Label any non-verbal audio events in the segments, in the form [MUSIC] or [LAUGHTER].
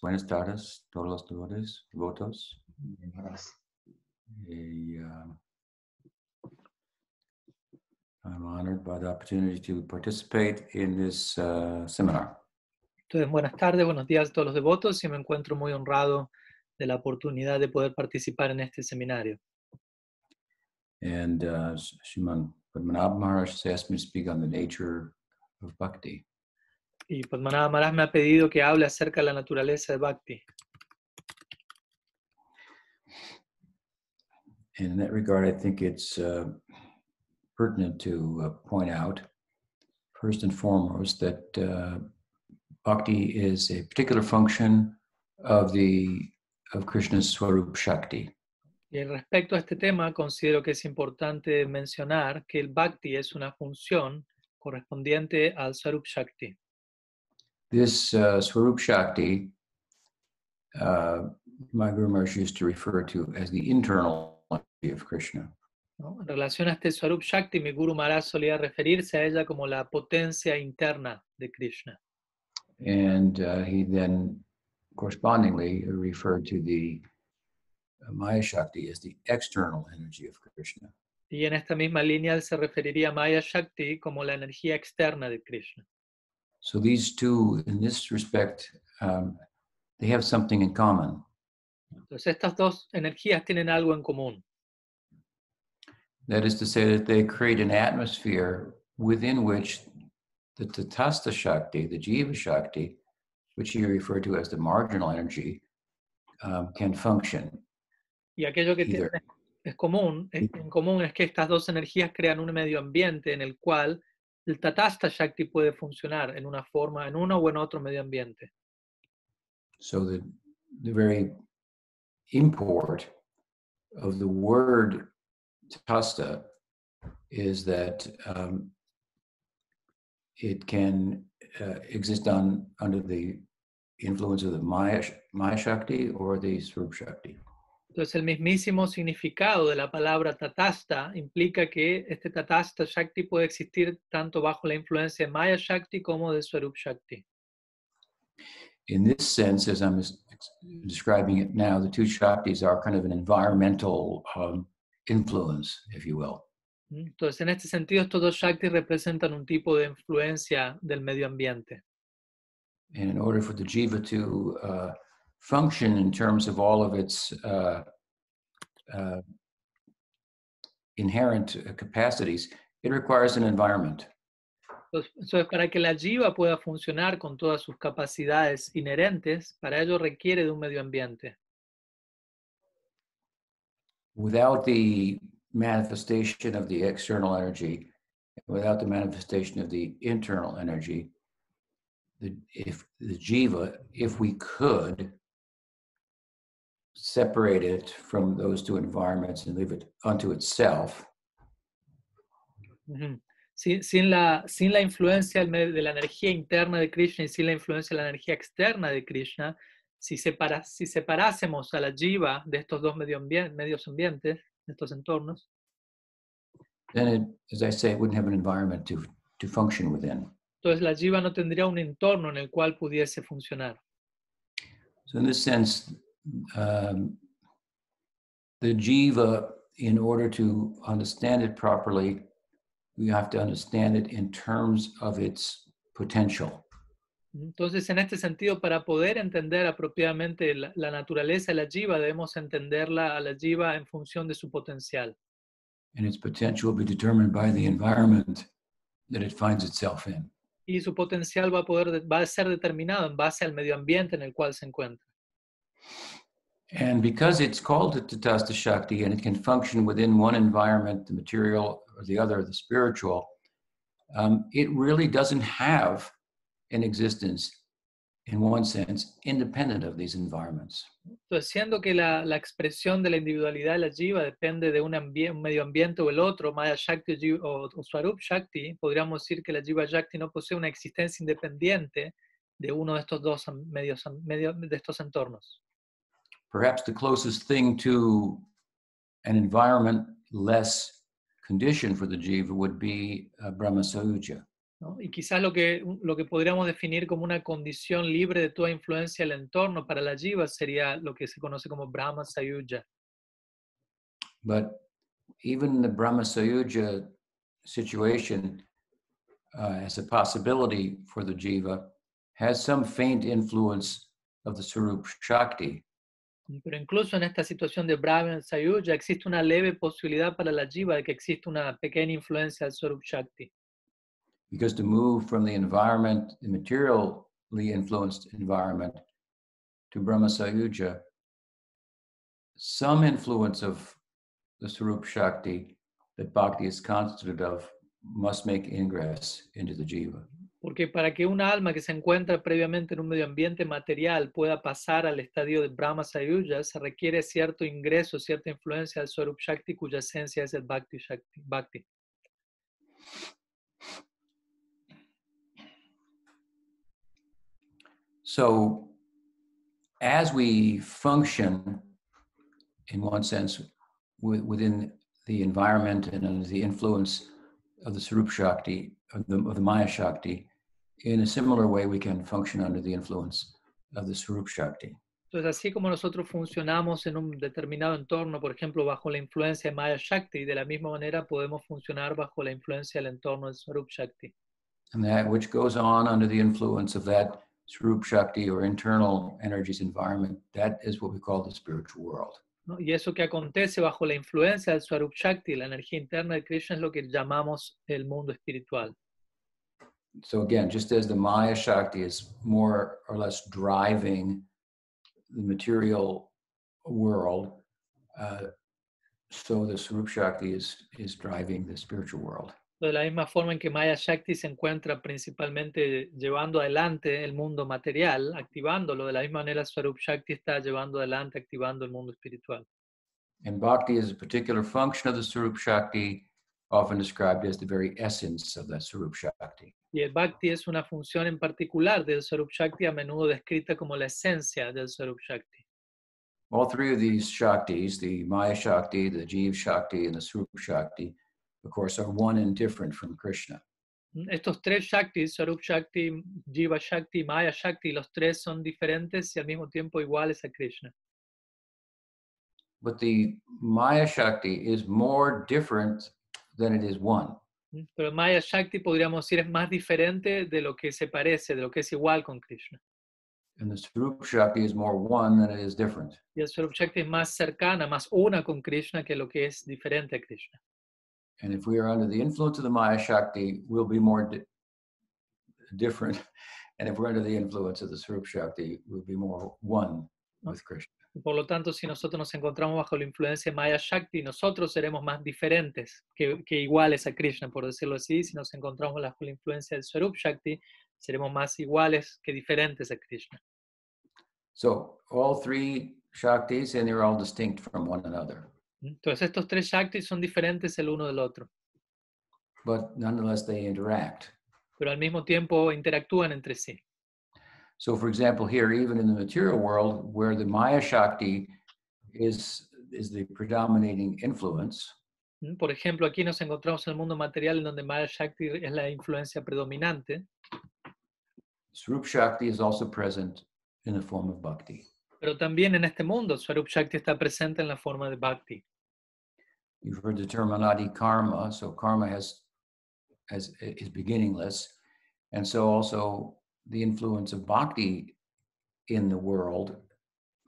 buenas tardes, todos los devotos. votos. Y, uh, I'm honored by the opportunity to participate in this uh, seminar. Entonces, buenas tardes, buenos días a todos los devotos y me encuentro muy honrado de la oportunidad de poder participar en este seminario. And uh, Sriman Padmanabh Maharaj asked me to speak on the nature of bhakti. Y Padmanabha Maharaj me ha pedido que hable acerca de la naturaleza de Bhakti. And in that regard, I think it's uh, pertinent to uh, point out, first and foremost, that uh, bhakti is a particular function of the of Krishna's Swarup Shakti. Y respecto a este tema, considero que es importante mencionar que el Bhakti es una función correspondiente al Swarup Shakti. This uh, Swarup Shakti, uh, my Guru Maharaj used to refer to as the internal energy of Krishna. ¿no? En relación a este Swarup Shakti, mi Guru Maharaj solía referirse a ella como la potencia interna de Krishna. And uh, he then correspondingly referred to the uh, Maya Shakti as the external energy of Krishna. Y en esta misma línea él se referiría a Maya Shakti como la energía externa de Krishna. So these two, in this respect, um, they have something in common. Entonces estas dos energías tienen algo en común. That is to say, that they create an atmosphere within which the Tatasta Shakti, the Jiva Shakti, which you refer to as the marginal energy, um, can function. Y aquello que tienen es común, en común es que estas dos energías crean un medio ambiente en el cual el Tatasta Shakti puede funcionar en una forma, en uno o en otro medio ambiente. So the, the very import of the word Tatasta is that um, it can uh, exist on under the influence of the Maya, Maya Shakti or the Swarup Shakti. Entonces el mismísimo significado de la palabra Tatasta implica que este Tatasta Shakti puede existir tanto bajo la influencia de Maya Shakti como de Swarup Shakti. In this sense, as I'm es- describing it now, the two Shaktis are kind of an environmental um, influence, if you will. Entonces en este sentido estos dos Shaktis representan un tipo de influencia del medio ambiente. And in order for the jiva to uh, function in terms of all of its uh, uh, inherent capacities, it requires an environment. Entonces, para que la jiva pueda funcionar con todas sus capacidades inherentes, para ello requiere de un medio ambiente. Without the manifestation of the external energy, without the manifestation of the internal energy, the, if the jiva, if we could separate it from those two environments and leave it unto itself. Sin, sin la, sin la influencia de la energía interna de Krishna y sin la influencia de la energía externa de Krishna, si, separa, si separásemos a la jiva de estos dos medio ambien- medios ambientes, de estos entornos, then it, as I say, it wouldn't have an environment to, to function within. entonces la jiva no tendría un entorno en el cual pudiese funcionar. So in this sense, um, the jiva, in order to understand it properly, we have to understand it in terms of its potential. Entonces, en este sentido, para poder entender apropiadamente la, la naturaleza de la jiva, debemos entenderla a la jiva en función de su potencial. And its potential will be determined by the environment that it finds itself in. Y su potencial va a, poder, de- va a ser determinado en base al medio ambiente en el cual se encuentra. And because it's called the Tatasta Shakti and it can function within one environment, the material, or the other, the spiritual, um, it really doesn't have an existence, in one sense, independent of these environments. Entonces, siendo que la, la expresión de la individualidad de la jiva depende de un, un medio ambiente o el otro, Maya Shakti o, o, Swarup Shakti, podríamos decir que la jiva Shakti no posee una existencia independiente de uno de estos dos medios, medio- de estos entornos. Perhaps the closest thing to an environment less conditioned for the jiva would be uh, Brahma Sayuja. ¿no? Y quizás lo que, lo que podríamos definir como una condición libre de toda influencia del entorno para la jiva sería lo que se conoce como Brahma Sayuja. But even the Brahma Sayuja situation uh, as a possibility for the jiva has some faint influence of the Swarup Shakti. Mm, pero incluso en esta situación de Brahma Sayuja existe una leve posibilidad para la jiva de que existe una pequeña influencia del Swarup Shakti. Because to move from the environment, the materially influenced environment, to Brahma Sayuja, some influence of the Swarup Shakti that Bhakti is constituted of must make ingress into the jiva. Porque para que una alma que se encuentra previamente en un medio ambiente material pueda pasar al estadio de Brahma Sayuja, se requiere cierto ingreso, cierta influencia del Swarup Shakti, cuya esencia es el Bhakti Shakti. Bhakti. So, as we function, in one sense, wi- within the environment and under the influence of the Sarup Shakti, of the, of the Maya Shakti, in a similar way, we can function under the influence of the Swarup Shakti. Entonces, así como nosotros funcionamos en un determinado entorno, por ejemplo, bajo la influencia de Maya Shakti, de la misma manera podemos funcionar bajo la influencia del entorno del Swarup Shakti. And that which goes on under the influence of that Swarup Shakti or internal energies environment, that is what we call the spiritual world. ¿No? Y eso que acontece bajo la influencia del Swarup Shakti, la energía interna de Krishna, es lo que llamamos el mundo espiritual. So again, just as the Maya Shakti is more or less driving the material world, uh, so the Swarup Shakti is is driving the spiritual world. De la misma forma en que Maya Shakti se encuentra principalmente llevando adelante el mundo material, activándolo, de la misma manera Swarup Shakti está llevando adelante, activando el mundo espiritual. And Bhakti is a particular function of the Sarup Shakti, often described as the very essence of that Sarup Shakti. Y el Bhakti es una función en particular del Swarup Shakti, a menudo descrita como la esencia del Swarup Shakti. All three of these Shaktis, the Maya Shakti, the Jeev Shakti, and the Sarup Shakti, of course, are one and different from Krishna. Estos tres Shaktis, Shakti, Jiva Shakti, Maya Shakti, los tres son diferentes y al mismo tiempo iguales a Krishna. But the Maya Shakti is more different than it is one. Mm, pero Maya Shakti podríamos decir es más diferente de lo que se parece, de lo que es igual con Krishna. And the Swarup Shakti is more one than it is different. Y el Shakti es más cercana, más una con Krishna que lo que es diferente a Krishna. And if we are under the influence of the Maya Shakti, we'll be more di- different. [LAUGHS] And if we're under the influence of the Swarup Shakti, we'll be more one with Krishna. Por lo tanto, si nosotros nos encontramos bajo la influencia de Maya Shakti, nosotros seremos más diferentes que, que iguales a Krishna, por decirlo así. Si nos encontramos bajo la influencia del Swarup Shakti, seremos más iguales que diferentes a Krishna. So all three Shaktis, and they're all distinct from one another. Entonces, estos tres Shaktis son diferentes el uno del otro, But nonetheless, they interact. pero al mismo tiempo interactúan entre sí. So, for example, here, even in the material world, where the Maya Shakti is, is the predominating influence, ¿Mm? Por ejemplo, aquí nos encontramos en el mundo material en donde Maya Shakti es la influencia predominante, Swarup Shakti is also present in the form of bhakti. Pero también en este mundo Swarup Shakti está presente en la forma de Bhakti. You've heard the term anadi karma, so karma has, has is beginningless, and so also the influence of bhakti in the world,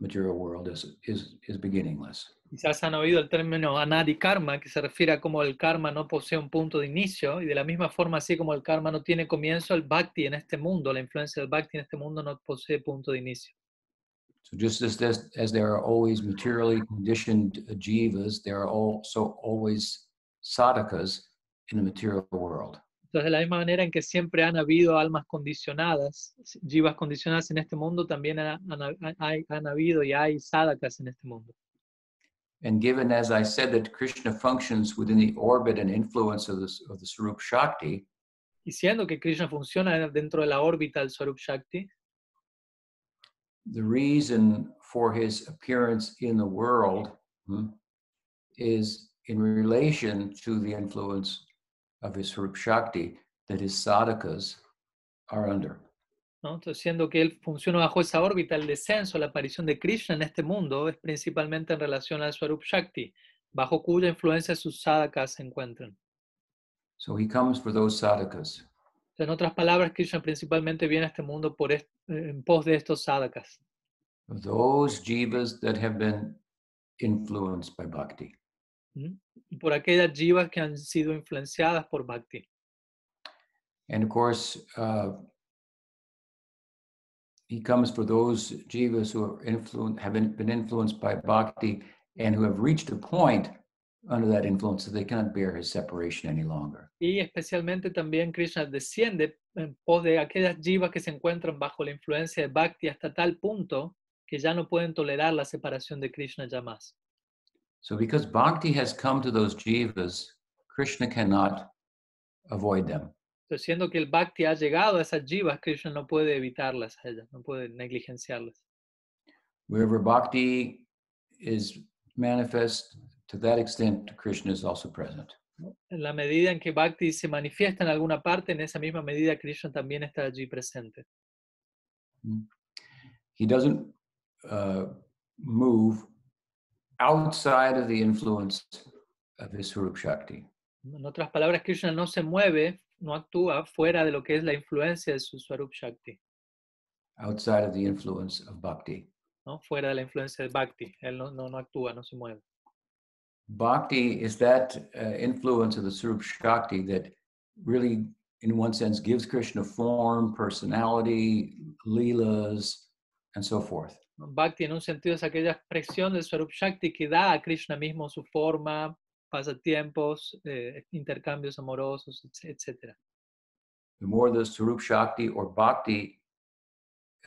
material world, is is is beginningless. Quizás han oído el término anadi karma, que se refiere a cómo el karma no posee un punto de inicio, y de la misma forma, así como el karma no tiene comienzo, el bhakti en este mundo, la influencia del bhakti en este mundo no posee punto de inicio. So just as this, as there are always materially conditioned jivas, there are also always sadhakas in the material world. Entonces, de la misma manera en que siempre han habido almas condicionadas, jivas condicionadas en este mundo, también han, han- han habido y hay sadhakas en este mundo. And given, as I said, that Krishna functions within the orbit and influence of the, of the Swarup Shakti, Y siendo que Krishna funciona dentro de la órbita del Swarup Shakti, the reason for his appearance in the world hmm, is in relation to the influence of his Swarup Shakti that his sadhakas are under. ¿no? Entonces, siendo que él funciona bajo esa órbita, el descenso, la aparición de Krishna en este mundo es principalmente en relación al Swarup Shakti, bajo cuya influencia sus sadhakas se encuentran. So he comes for those sadhakas. En otras palabras, Krishna principalmente viene a este mundo por est- en pos de estos sadhakas, Those jivas that have been influenced by bhakti. y por aquellas jivas que han sido influenciadas por Bhakti. And of course, uh, he comes for those jivas who have been influenced by bhakti and who have reached a point under that influence that they cannot bear his separation any longer. Y especialmente también Krishna desciende eh, en pos de aquellas jivas que se encuentran bajo la influencia de Bhakti hasta tal punto que ya no pueden tolerar la separación de Krishna ya más. So, because bhakti has come to those jivas, Krishna cannot avoid them. Entonces, siendo que el Bhakti ha llegado a esas jivas, Krishna no puede evitarlas a ellas, no puede negligenciarlas. Wherever bhakti is manifest, to that extent, Krishna is also present. En la medida en que Bhakti se manifiesta en alguna parte, en esa misma medida Krishna también está allí presente. He doesn't uh, move outside of the influence of his Swarup Shakti. En otras palabras, Krishna no se mueve, no actúa fuera de lo que es la influencia de su Swarup Shakti, outside of the influence of bhakti. ¿no? fuera de la influencia de Bhakti. Él no, no, no actúa, no se mueve. Bhakti is that uh, influence of the Swarup Shakti that really, in one sense, gives Krishna form, personality, leelas, and so forth. Bhakti en un sentido es aquella expresión del Swarup Shakti que da a Krishna mismo su forma, pasatiempos, eh, intercambios amorosos, etc. The more the Swarup Shakti or Bhakti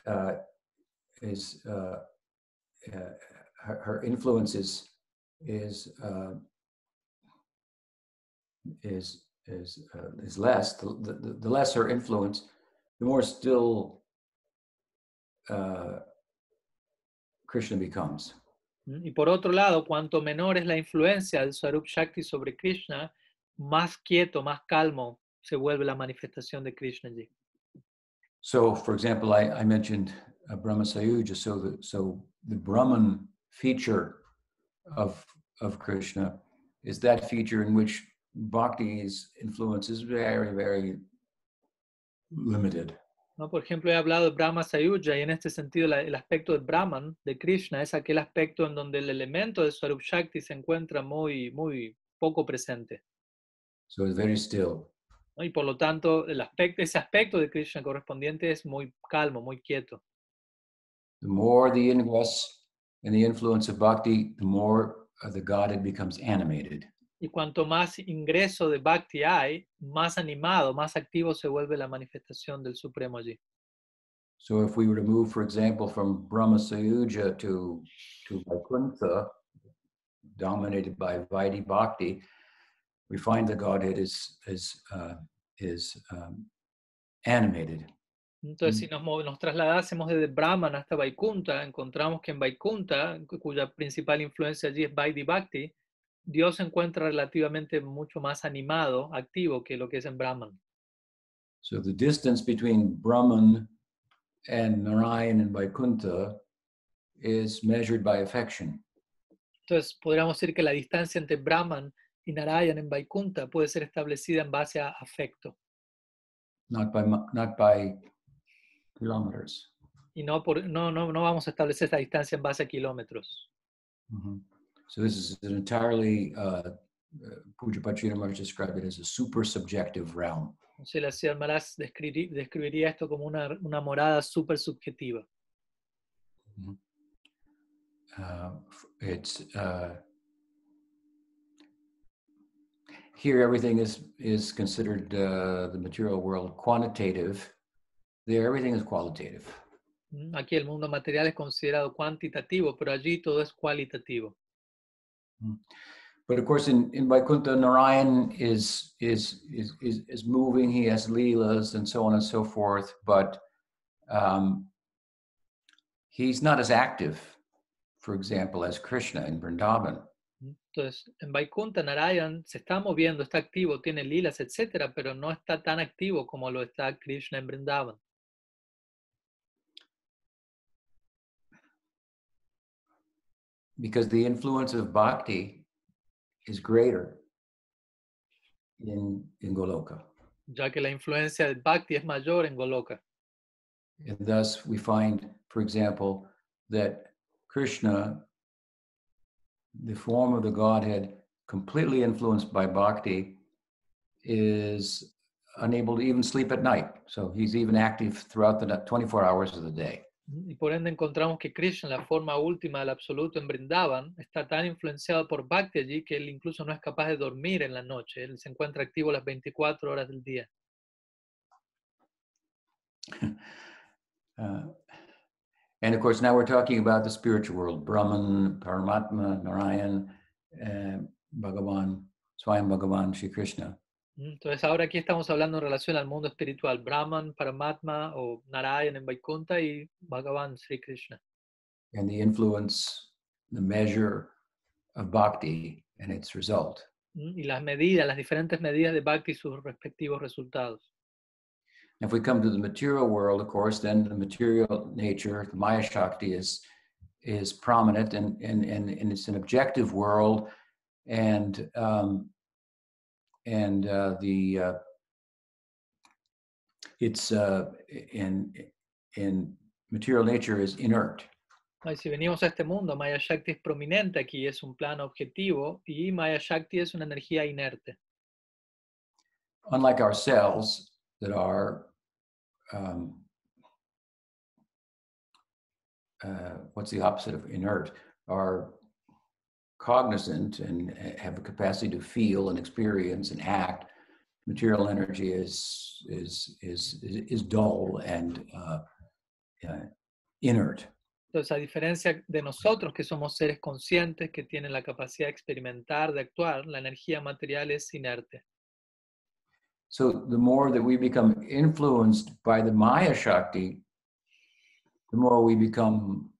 uh, is, uh, uh, her, her influence is, is, uh, is, is, uh, is less, the, the, the less her influence, the more still uh, Krishna becomes. ¿Mm? Y por otro lado, cuanto menor es la influencia del Swarup Shakti sobre Krishna, más quieto, más calmo se vuelve la manifestación de Krishna allí. So, for example, I, I mentioned uh, Brahma Sayuja. So, the, so the Brahman feature of, of Krishna is that feature in which bhakti's influence is very, very limited. ¿no? Por ejemplo, he hablado de Brahma Sayuja y en este sentido la- el aspecto de Brahman, de Krishna, es aquel aspecto en donde el elemento de Swarup Shakti se encuentra muy, muy poco presente. So it's very still. ¿no? Y por lo tanto, el aspecto, ese aspecto de Krishna correspondiente es muy calmo, muy quieto. The more the ingress and the influence of bhakti, the more the Godhead becomes animated. Y cuanto más ingreso de Bhakti hay, más animado, más activo se vuelve la manifestación del Supremo allí. So if we were to move, for example, from Brahma Sayuja to, to Vaikuntha, dominated by Vaidhi Bhakti, we find the Godhead is, is, uh, is um, animated. Entonces, si nos, move- nos trasladásemos desde Brahman hasta Vaikunta, encontramos que en Vaikunta, cu- cuya principal influencia allí es Vaidhi Bhakti, Dios se encuentra relativamente mucho más animado, activo que lo que es en Brahman. So the distance between Brahman and Narayan and Vaikuntha is measured by affection. Entonces, podríamos decir que la distancia entre Brahman y Narayan en Vaikunta puede ser establecida en base a afecto not by not by kilometers. y no, por, no, no, no vamos a establecer esta distancia en base a kilómetros. So this is an entirely uh, uh, Puja Pachita Maharaj described it as a super subjective realm. Entonces, la Maharaj describir- describiría esto como una, una morada súper subjetiva. Uh, it's uh, here everything is is considered uh, the material world quantitative. There everything is qualitative. ¿Mm? Aquí el mundo material es considerado cuantitativo, pero allí todo es cualitativo. But of course, in, in Vaikuntha, Narayan is, is, is, is, is moving, he has leelas and so on and so forth, but um, he's not as active, for example, as Krishna in Vrindavan. Entonces, en Vaikunta, Narayan se está moviendo, está activo, tiene lilas, etcétera, pero no está tan activo como lo está Krishna en Vrindavan. Because the influence of bhakti is greater in, in Goloka. ya que la influencia del Bhakti es mayor en Goloka. And thus we find, for example, that Krishna, the form of the Godhead, completely influenced by bhakti, is unable to even sleep at night. So he's even active throughout the 24 hours of the day. Y por ende encontramos que Krishna, la forma última del absoluto en Brindavan, está tan influenciado por Bhakti allí que él incluso no es capaz de dormir en la noche. Él se encuentra activo las 24 horas del día. Uh, [LAUGHS] and of course, now we're talking about the spiritual world Brahman, Paramatma, Narayan, uh, Bhagavan, Swayam Bhagavan, Sri Krishna. Entonces ahora aquí estamos hablando en relación al mundo espiritual, Brahman, Paramatma o Narayan en Vaikuntha y Bhagavan Sri Krishna. And the influence, the measure of bhakti and its result. Y las medidas, las diferentes medidas de Bhakti y sus respectivos resultados. If we come to the material world, of course, then the material nature, the Maya Shakti is is prominent and and and, and it's an objective world and um, and uh, the uh, it's uh, in in material nature is inert. Y si venimos a este mundo, Maya Shakti es prominente aquí, es un plano objetivo y Maya Shakti es una energía inerte. Unlike ourselves that are um, uh, what's the opposite of inert? Are cognizant and have a capacity to feel and experience and act, material energy is is is is dull and uh, uh, inert. Entonces, a diferencia de nosotros que somos seres conscientes que tienen la capacidad de experimentar, de actuar, la energía material es inerte. So the more that we become influenced by the Maya Shakti, the more we become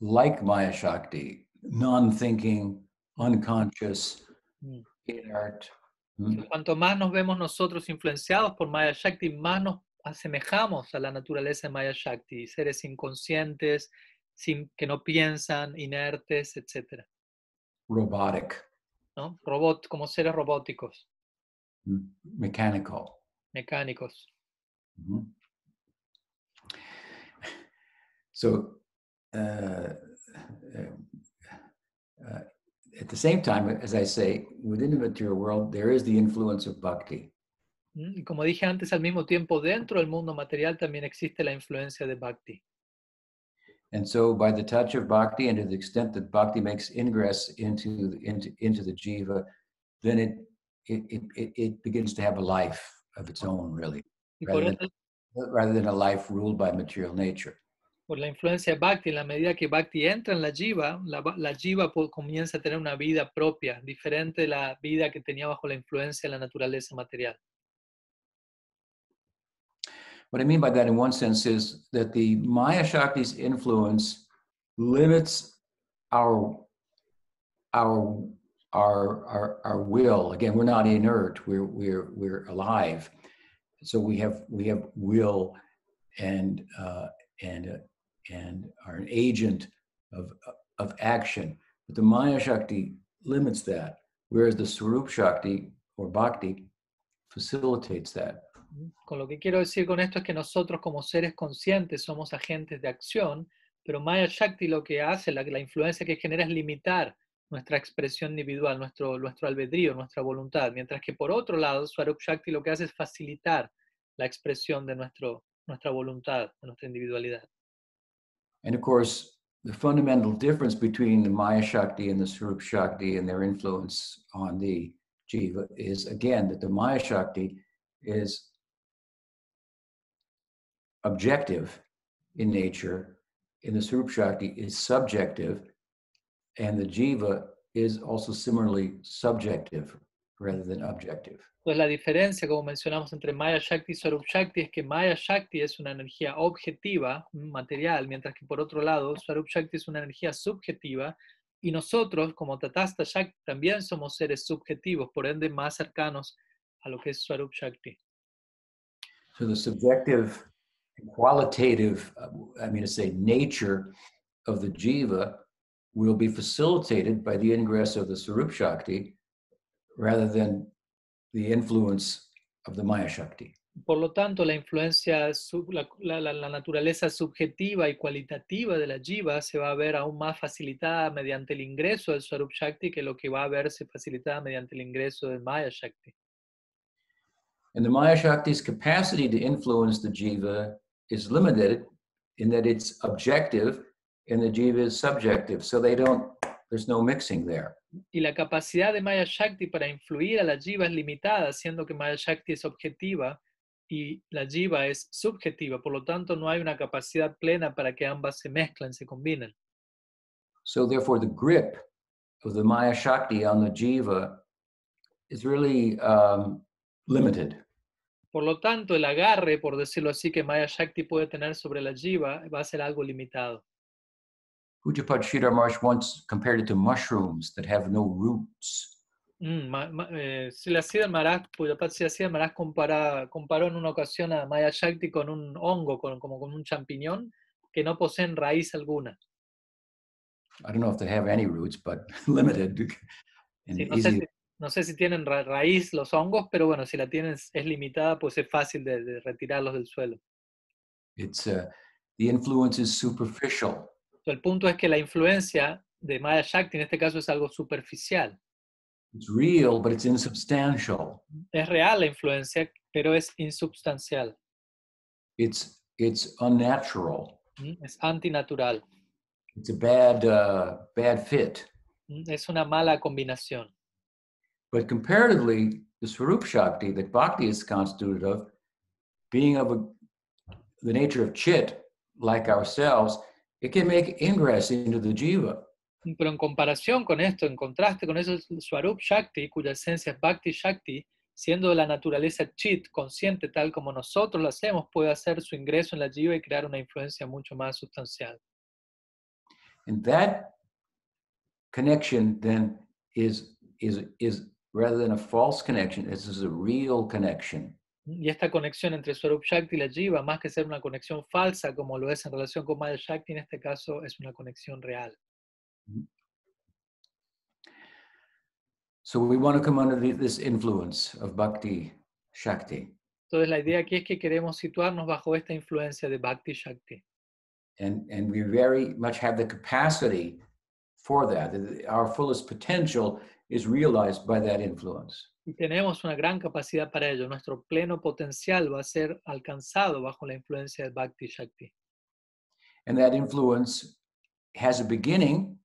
like Maya Shakti, non-thinking, unconscious, Mm. inert. mm, Cuanto más nos vemos nosotros influenciados por Maya Shakti, más nos asemejamos a la naturaleza de Maya Shakti, seres inconscientes, sin, que no piensan, inertes, etc. robotic, ¿no? Robot, como seres robóticos, mm, mechanical. mecánicos. Mhm. So, uh, uh, uh, at the same time, as I say, within the material world, there is the influence of bhakti. ¿Mm? Y como dije antes, al mismo tiempo, dentro del mundo material también existe la influencia de Bhakti. And so, by the touch of bhakti, and to the extent that bhakti makes ingress into the, into, into the jiva, then it, it, it, it- begins to have a life of its own, really, Rather eso- rather than a life ruled by material nature. Por la influencia de Bhakti, en la medida que Bhakti entra en la jiva, la, la jiva comienza a tener una vida propia, diferente de la vida que tenía bajo la influencia de la naturaleza material. What I mean by that, in one sense, is that the Maya Shakti's influence limits our our our our, our will. Again, we're not inert; we're we're we're alive. So we have we have will, and uh, and uh, and are an agent of of action. But the Maya Shakti limits that, whereas the Swarup Shakti or Bhakti facilitates that. Con lo que quiero decir con esto es que nosotros como seres conscientes somos agentes de acción, pero Maya Shakti lo que hace, la, la influencia que genera es limitar nuestra expresión individual, nuestro, nuestro albedrío, nuestra voluntad, mientras que por otro lado, Swarup Shakti lo que hace es facilitar la expresión de nuestro, nuestra voluntad, de nuestra individualidad. And of course, the fundamental difference between the Maya Shakti and the Swarup Shakti and their influence on the Jiva is again that the Maya Shakti is objective in nature, and the Swarup Shakti is subjective, and the Jiva is also similarly subjective rather than objective. Entonces la diferencia, como mencionamos, entre Maya Shakti y Swarup Shakti es que Maya Shakti es una energía objetiva, material, mientras que por otro lado, Swarup Shakti es una energía subjetiva, Y nosotros, como Tatasta Shakti, también somos seres subjetivos, por ende más cercanos a lo que es Swarup Shakti. So the subjective, qualitative, uh, I mean to say, nature of the jiva will be facilitated by the ingress of the Swarup Shakti rather than the influence of the Maya Shakti. Por lo tanto, la influencia, sub- la, la- la- naturaleza subjetiva y cualitativa de la jiva se va a ver aún más facilitada mediante el ingreso del Swarup Shakti que lo que va a verse facilitada mediante el ingreso del Maya Shakti. And the Maya Shakti's capacity to influence the jiva is limited in that it's objective and the jiva is subjective. So they don't, there's no mixing there. Y la capacidad de Maya Shakti para influir a la jiva es limitada, siendo que Maya Shakti es objetiva y la jiva es subjetiva. Por lo tanto, no hay una capacidad plena para que ambas se mezclen, se combinen. So therefore, the grip of the Maya Shakti on the jiva is really um, limited. Por lo tanto, el agarre, por decirlo así, que Maya Shakti puede tener sobre la jiva va a ser algo limitado. Pujapad Sridhar Marsh once compared it to mushrooms that have no roots. Mm, ma- ma- eh, Srila Siddhar Maharaj, Pujapad Srila Siddhar Maharaj compara- comparó en una ocasión a Maya Shakti con un hongo, con, como con un champiñón, que no poseen raíz alguna. I don't know if they have any roots, but [LAUGHS] limited and Sí, no, sé easy. si, no sé si tienen ra- raíz los hongos, pero bueno, si la tienen es es limitada, pues es fácil de, de retirarlos del suelo. It's uh, the influence is superficial. El punto es que la influencia de Maya Shakti en este caso es algo superficial. It's real, but it's insubstantial. Es real la influencia, pero es insubstancial, It's it's unnatural. ¿m? es antinatural, It's a bad uh, bad fit. ¿m? es una mala combinación. But comparatively, the Swarup Shakti that Bhakti is constituted of, being of a, the nature of chit, like ourselves, it can make ingress into the jiva. Pero en comparación con esto, en contraste con eso, Swarup Shakti, cuya esencia es Bhakti Shakti, siendo de la naturaleza chit, consciente tal como nosotros lo hacemos, puede hacer su ingreso en la jiva y crear una influencia mucho más sustancial. And that connection then is is is rather than a false connection, this is a real connection. Y esta conexión entre Swarup Shakti y la jiva, más que ser una conexión falsa como lo es en relación con Maya Shakti, en este caso es una conexión real. So we want to come under this influence of Bhakti Shakti. Entonces la idea aquí es que queremos situarnos bajo esta influencia de Bhakti Shakti. And, and we very much have the capacity for that Our fullest potential is realized by that influence. Tenemos una gran capacidad para ello. Nuestro pleno potencial va a ser alcanzado bajo la influencia de Bhakti Shakti. And that influence has a beginning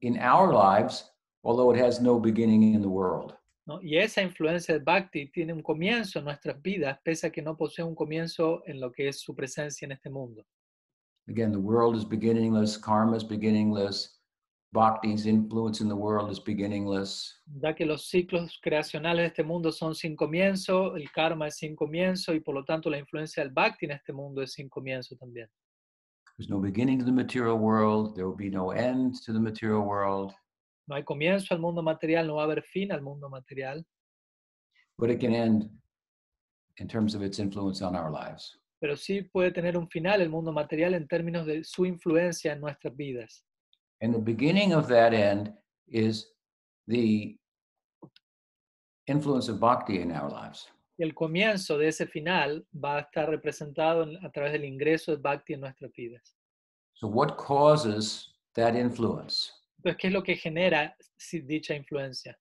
in our lives, although it has no beginning in the world. ¿no? Y esa influencia de Bhakti tiene un comienzo en nuestras vidas, pese a que no posee un comienzo en lo que es su presencia en este mundo. Again, the world is beginningless, karma is beginningless, Bhakti's influence in the world is beginningless. Ya que los ciclos creacionales de este mundo son sin comienzo, el karma es sin comienzo y por lo tanto la influencia del Bhakti en este mundo es sin comienzo también. There's no beginning to the material world, there will be no end to the material world, No hay comienzo al mundo material, no va a haber fin al mundo material, but it can end in terms of its influence on our lives. pero sí puede tener un final el mundo material en términos de su influencia en nuestras vidas. And the beginning of that end is the influence of bhakti in our lives. El comienzo de ese final va a estar representado en- a través del ingreso de Bhakti en nuestras vidas. So, what causes that influence? Entonces, ¿qué es lo que genera dicha influencia?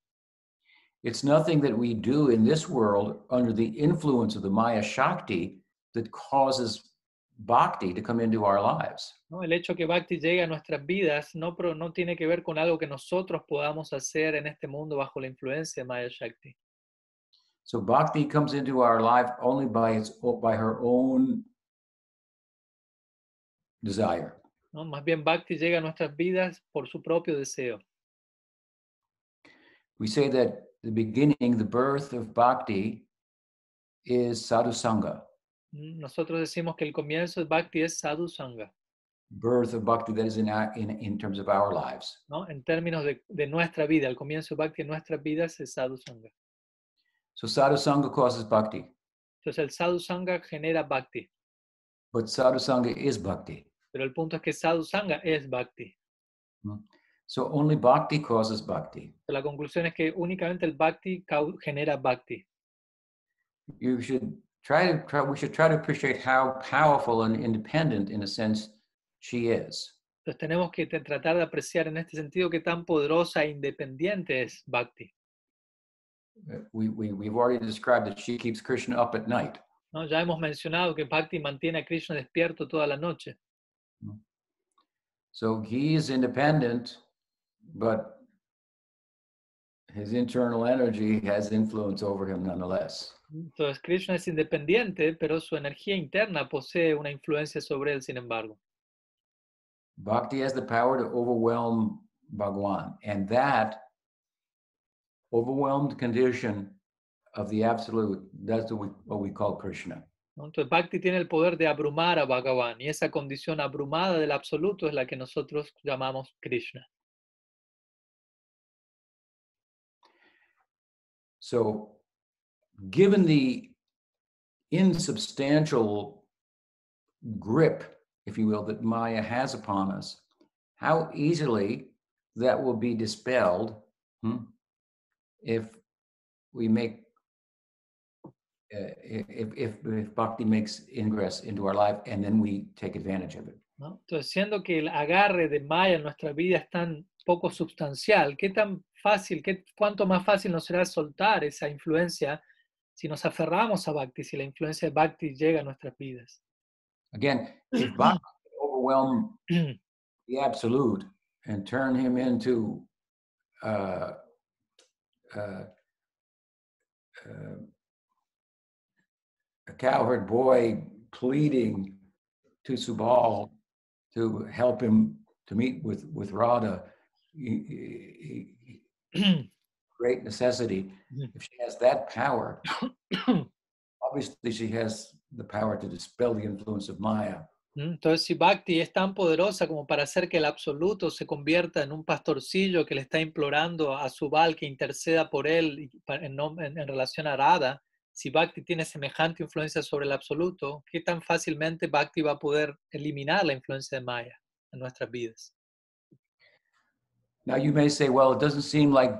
It's nothing that we do in this world under the influence of the Maya Shakti that causes bhakti to come into our lives. ¿no? El hecho que Bhakti llegue a nuestras vidas no, pro- no tiene que ver con algo que nosotros podamos hacer en este mundo bajo la influencia de Maya Shakti. So, bhakti comes into our life only by, its, by her own desire. ¿no? Más bien Bhakti llega a nuestras vidas por su propio deseo. We say that the beginning, the birth of bhakti is sadhusanga. Nosotros decimos que el comienzo de Bhakti es Sadhu Sangha. birth of bhakti that is in, our, in, in terms of our lives. ¿no? En términos de, de nuestra vida, el comienzo de Bhakti en nuestras vidas es Sadhu Sangha. So sadhu sangha causes bhakti, Entonces el Sadhu Sangha genera Bhakti, but sadhu sangha is bhakti. pero el punto es que Sadhu Sangha es Bhakti. So only bhakti causes bhakti. La conclusión es que únicamente el Bhakti genera Bhakti. You should try to try. We should try to appreciate how powerful and independent, in a sense, she is. Entonces tenemos que tratar de apreciar en este sentido qué tan poderosa e independiente es Bhakti. Uh, We, we we've already described that she keeps Krishna up at night. ¿no? Ya hemos mencionado que Bhakti mantiene a Krishna despierto toda la noche. So he is independent, but his internal energy has influence over him nonetheless. Entonces Krishna es independiente, pero su energía interna posee una influencia sobre él, sin embargo. Bhakti has the power to overwhelm Bhagwan, and that overwhelmed condition of the absolute, that's what we, call Krishna. Entonces Bhakti tiene el poder de abrumar a Bhagavan y esa condición abrumada del absoluto es la que nosotros llamamos Krishna. So, given the insubstantial grip, if you will, that Maya has upon us, how easily that will be dispelled hmm, if we make, uh, if, if, if Bhakti makes ingress into our life and then we take advantage of it. ¿no? Entonces, siendo que el agarre de Maya en nuestra vida es tan poco sustancial, ¿qué tan fácil, qué, cuánto más fácil nos será soltar esa influencia si nos aferramos a Bhakti, si la influencia de Bhakti llega a nuestras vidas? Again, if Bhakti [CLEARS THROAT] overwhelm the absolute and turn him into uh, uh, uh, a cowherd boy pleading to Subal to help him to meet with, with Radha, he- he- he- [CLEARS THROAT] great necessity. If she has that power, [COUGHS] obviously she has the power to dispel the influence of Maya. ¿Mm? Entonces, si Bhakti es tan poderosa como para hacer que el absoluto se convierta en un pastorcillo que le está implorando a Subal que interceda por él en, en- en relación a Radha, si Bhakti tiene semejante influencia sobre el absoluto, ¿qué tan fácilmente Bhakti va a poder eliminar la influencia de Maya en nuestras vidas? Now you may say, well, it doesn't seem like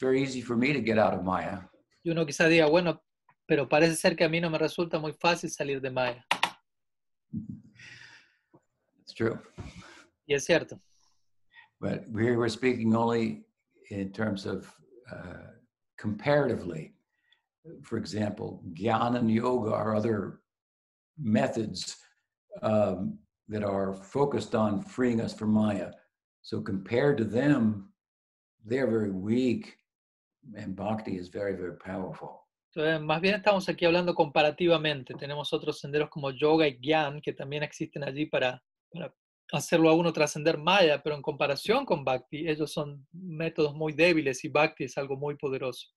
very easy for me to get out of Maya. Y uno quizá diga, bueno, pero parece ser que a mí no me resulta muy fácil salir de Maya. It's true. Y es cierto. But here we're speaking only in terms of uh, comparatively. For example, Jnana and Yoga are other methods um, that are focused on freeing us from Maya. So compared to them, they're very weak, and Bhakti is very, very powerful. Entonces, más bien estamos aquí hablando comparativamente. Tenemos otros senderos como yoga y gyan que también existen allí para, para hacerlo a uno trascender Maya, pero en comparación con Bhakti, ellos son métodos muy débiles y Bhakti es algo muy poderoso.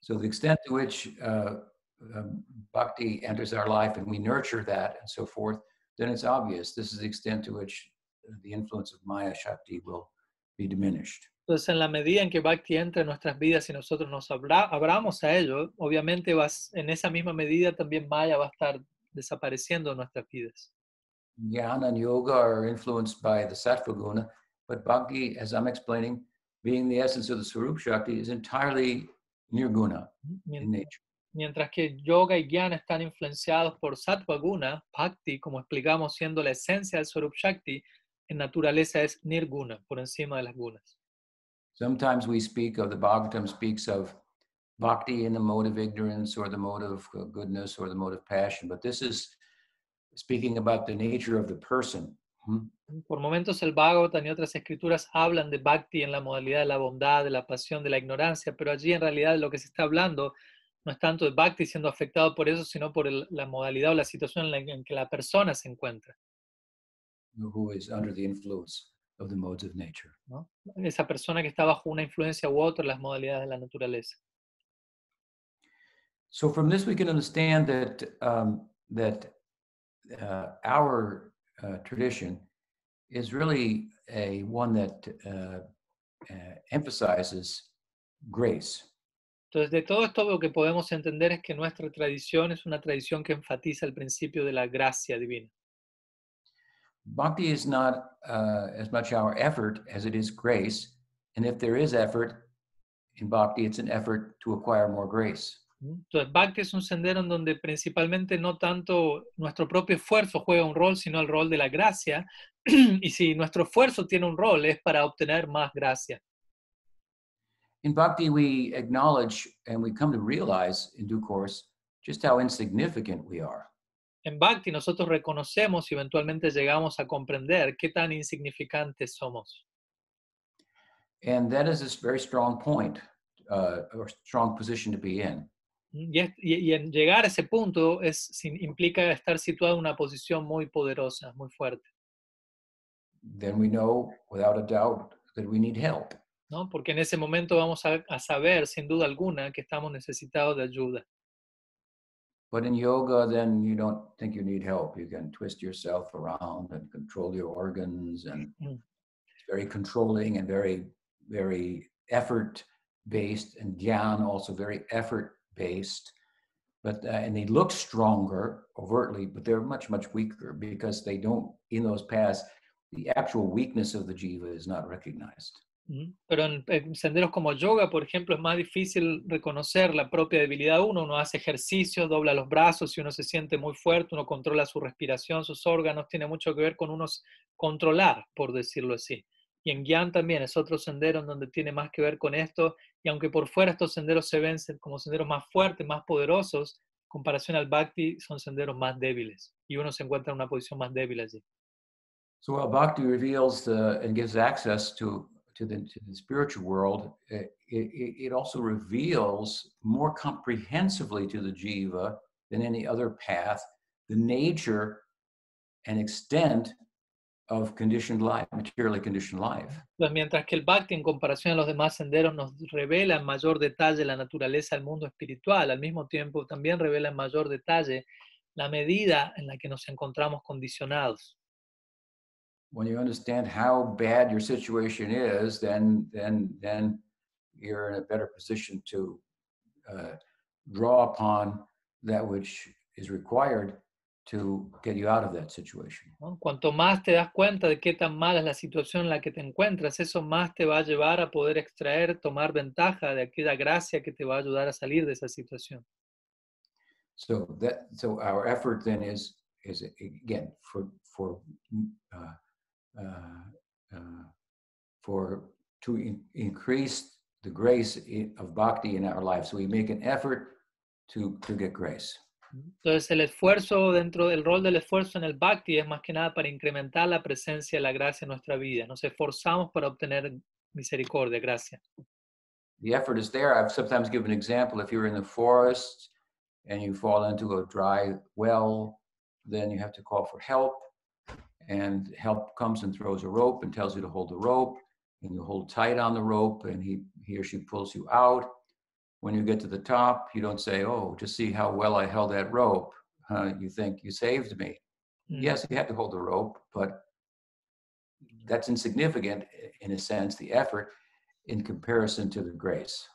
So the extent to which uh, um, bhakti enters our life and we nurture that and so forth, then it's obvious this is the extent to which the influence of Maya Shakti will be diminished. Entonces, en la medida en que Bhakti entra en nuestras vidas y nosotros nos abra- abramos a ello, obviamente vas, en esa misma medida también Maya va a estar desapareciendo de nuestras vidas. Jnana and yoga are influenced by the sattva guna, but bhakti, as I'm explaining, being the essence of the Swarup Shakti, is entirely nirguna in nature. Mientras que yoga y jnana están influenciados por sattva guna, bhakti, como explicamos, siendo la esencia del Swarup Shakti, en naturaleza es nirguna, por encima de las gunas. Sometimes we speak of the Bhagavatam speaks of bhakti in the mode of ignorance or the mode of goodness or the mode of passion, but this is speaking about the nature of the person. Hmm? Por momentos el Bhagavatam y otras escrituras hablan de bhakti en la modalidad de la bondad, de la pasión, de la ignorancia, pero allí en realidad lo que se está hablando no es tanto de bhakti siendo afectado por eso, sino por el- la modalidad o la situación en la en que la persona se encuentra. who is under the influence of the modes of nature. ¿no? Esa persona que está bajo una influencia u otra las modalidades de la naturaleza. So from this we can understand that um, that uh, our uh, tradition is really a one that uh, uh, emphasizes grace. Entonces, de todo esto lo que podemos entender es que nuestra tradición es una tradición que enfatiza el principio de la gracia divina. Bhakti is not uh, as much our effort as it is grace. And if there is effort in bhakti, it's an effort to acquire more grace. Entonces, Bhakti es un sendero en donde principalmente no tanto nuestro propio esfuerzo juega un rol, sino el rol de la gracia. [CLEARS THROAT] y si nuestro esfuerzo tiene un rol, es para obtener más gracia. In bhakti, we acknowledge and we come to realize in due course just how insignificant we are. En Bhakti nosotros reconocemos y eventualmente llegamos a comprender qué tan insignificantes somos. And that is a very strong point uh, or strong position to be in. Y, es- y- y en llegar a ese punto es, implica estar situado en una posición muy poderosa, muy fuerte, Then we know without a doubt that we need help. ¿no? Porque en ese momento vamos a, a saber, sin duda alguna, que estamos necesitados de ayuda. But in yoga, then you don't think you need help. You can twist yourself around and control your organs, and Mm. it's very controlling and very, very effort based, and gyan also very effort based. But uh, and they look stronger overtly, but they're much, much weaker because they don't in those paths. The actual weakness of the jiva is not recognized. Pero en, en senderos como yoga, por ejemplo, es más difícil reconocer la propia debilidad de uno. Uno hace ejercicio, dobla los brazos y uno se siente muy fuerte, uno controla su respiración, sus órganos, tiene mucho que ver con uno s- controlar, por decirlo así. Y en Gyan también es otro sendero en donde tiene más que ver con esto. Y aunque por fuera estos senderos se ven como senderos más fuertes, más poderosos, en comparación al Bhakti son senderos más débiles. Y uno se encuentra en una posición más débil allí. So while bhakti reveals the, and gives access to to the, to the spiritual world, eh, it, it, it also reveals more comprehensively to the jiva than any other path the nature and extent of conditioned life, materially conditioned life. Pues mientras que el Bhakti, en comparación a los demás senderos, nos revela en mayor detalle la naturaleza del mundo espiritual, al mismo tiempo también revela en mayor detalle la medida en la que nos encontramos condicionados. When you understand how bad your situation is, then then then you're in a better position to uh, draw upon that which is required to get you out of that situation. ¿no? Cuanto más te das cuenta de qué tan mala es la situación en la que te encuentras, eso más te va a llevar a poder extraer, tomar ventaja de aquella gracia que te va a ayudar a salir de esa situación. So that so our effort then is is again for for uh, Uh, uh, for to in, increase the grace of bhakti in our lives. So we make an effort to to get grace. Entonces el esfuerzo dentro del rol del esfuerzo en el Bhakti es más que nada para incrementar la presencia la gracia en nuestra vida. Nos esforzamos para obtener misericordia, gracia. The effort is there. I've sometimes given an example. If you're in the forest and you fall into a dry well, then you have to call for help. And help comes and throws a rope and tells you to hold the rope. And you hold tight on the rope and he, he or she pulls you out. When you get to the top, you don't say, Oh, just see how well I held that rope. Huh? You think you saved me. Mm. Yes, you had to hold the rope, but that's insignificant in a sense, the effort in comparison to the grace.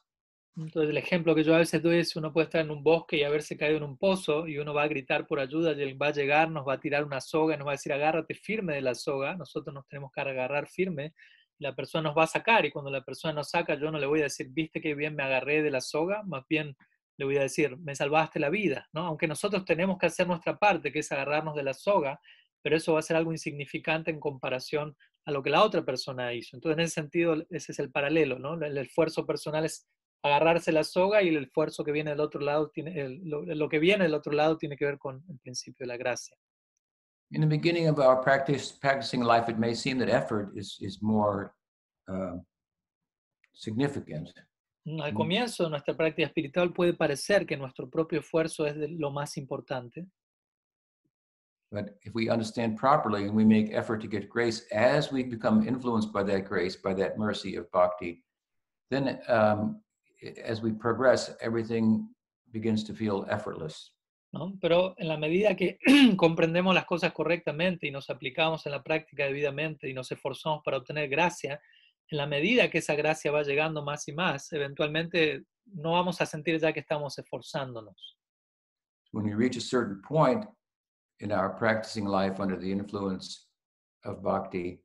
Entonces el ejemplo que yo a veces doy es uno puede estar en un bosque y haberse caído en un pozo y uno va a gritar por ayuda y él va a llegar, nos va a tirar una soga, nos va a decir agárrate firme de la soga, nosotros nos tenemos que agarrar firme, la persona nos va a sacar y cuando la persona nos saca yo no le voy a decir, viste que bien me agarré de la soga, más bien le voy a decir, me salvaste la vida, ¿no? Aunque nosotros tenemos que hacer nuestra parte, que es agarrarnos de la soga, pero eso va a ser algo insignificante en comparación a lo que la otra persona hizo. Entonces, en ese sentido, ese es el paralelo, ¿no? El esfuerzo personal es agarrarse la soga y el esfuerzo que viene del otro lado, tiene, el- lo, lo que viene del otro lado tiene que ver con el principio de la gracia. In the beginning of our practice, practicing life, it may seem that effort is is more um, significant, Mm, Al Mm. comienzo de nuestra práctica espiritual puede parecer que nuestro propio esfuerzo es de lo más importante, but if we understand properly and we make effort to get grace, as we become influenced by that grace, by that mercy of bhakti, then um, as we progress, everything begins to feel effortless. ¿no? Pero en la medida que [CLEARS THROAT] comprendemos las cosas correctamente y nos aplicamos en la práctica debidamente y nos esforzamos para obtener gracia, en la medida que esa gracia va llegando más y más, eventualmente no vamos a sentir ya que estamos esforzándonos. When we reach a certain point in our practicing life under the influence of bhakti,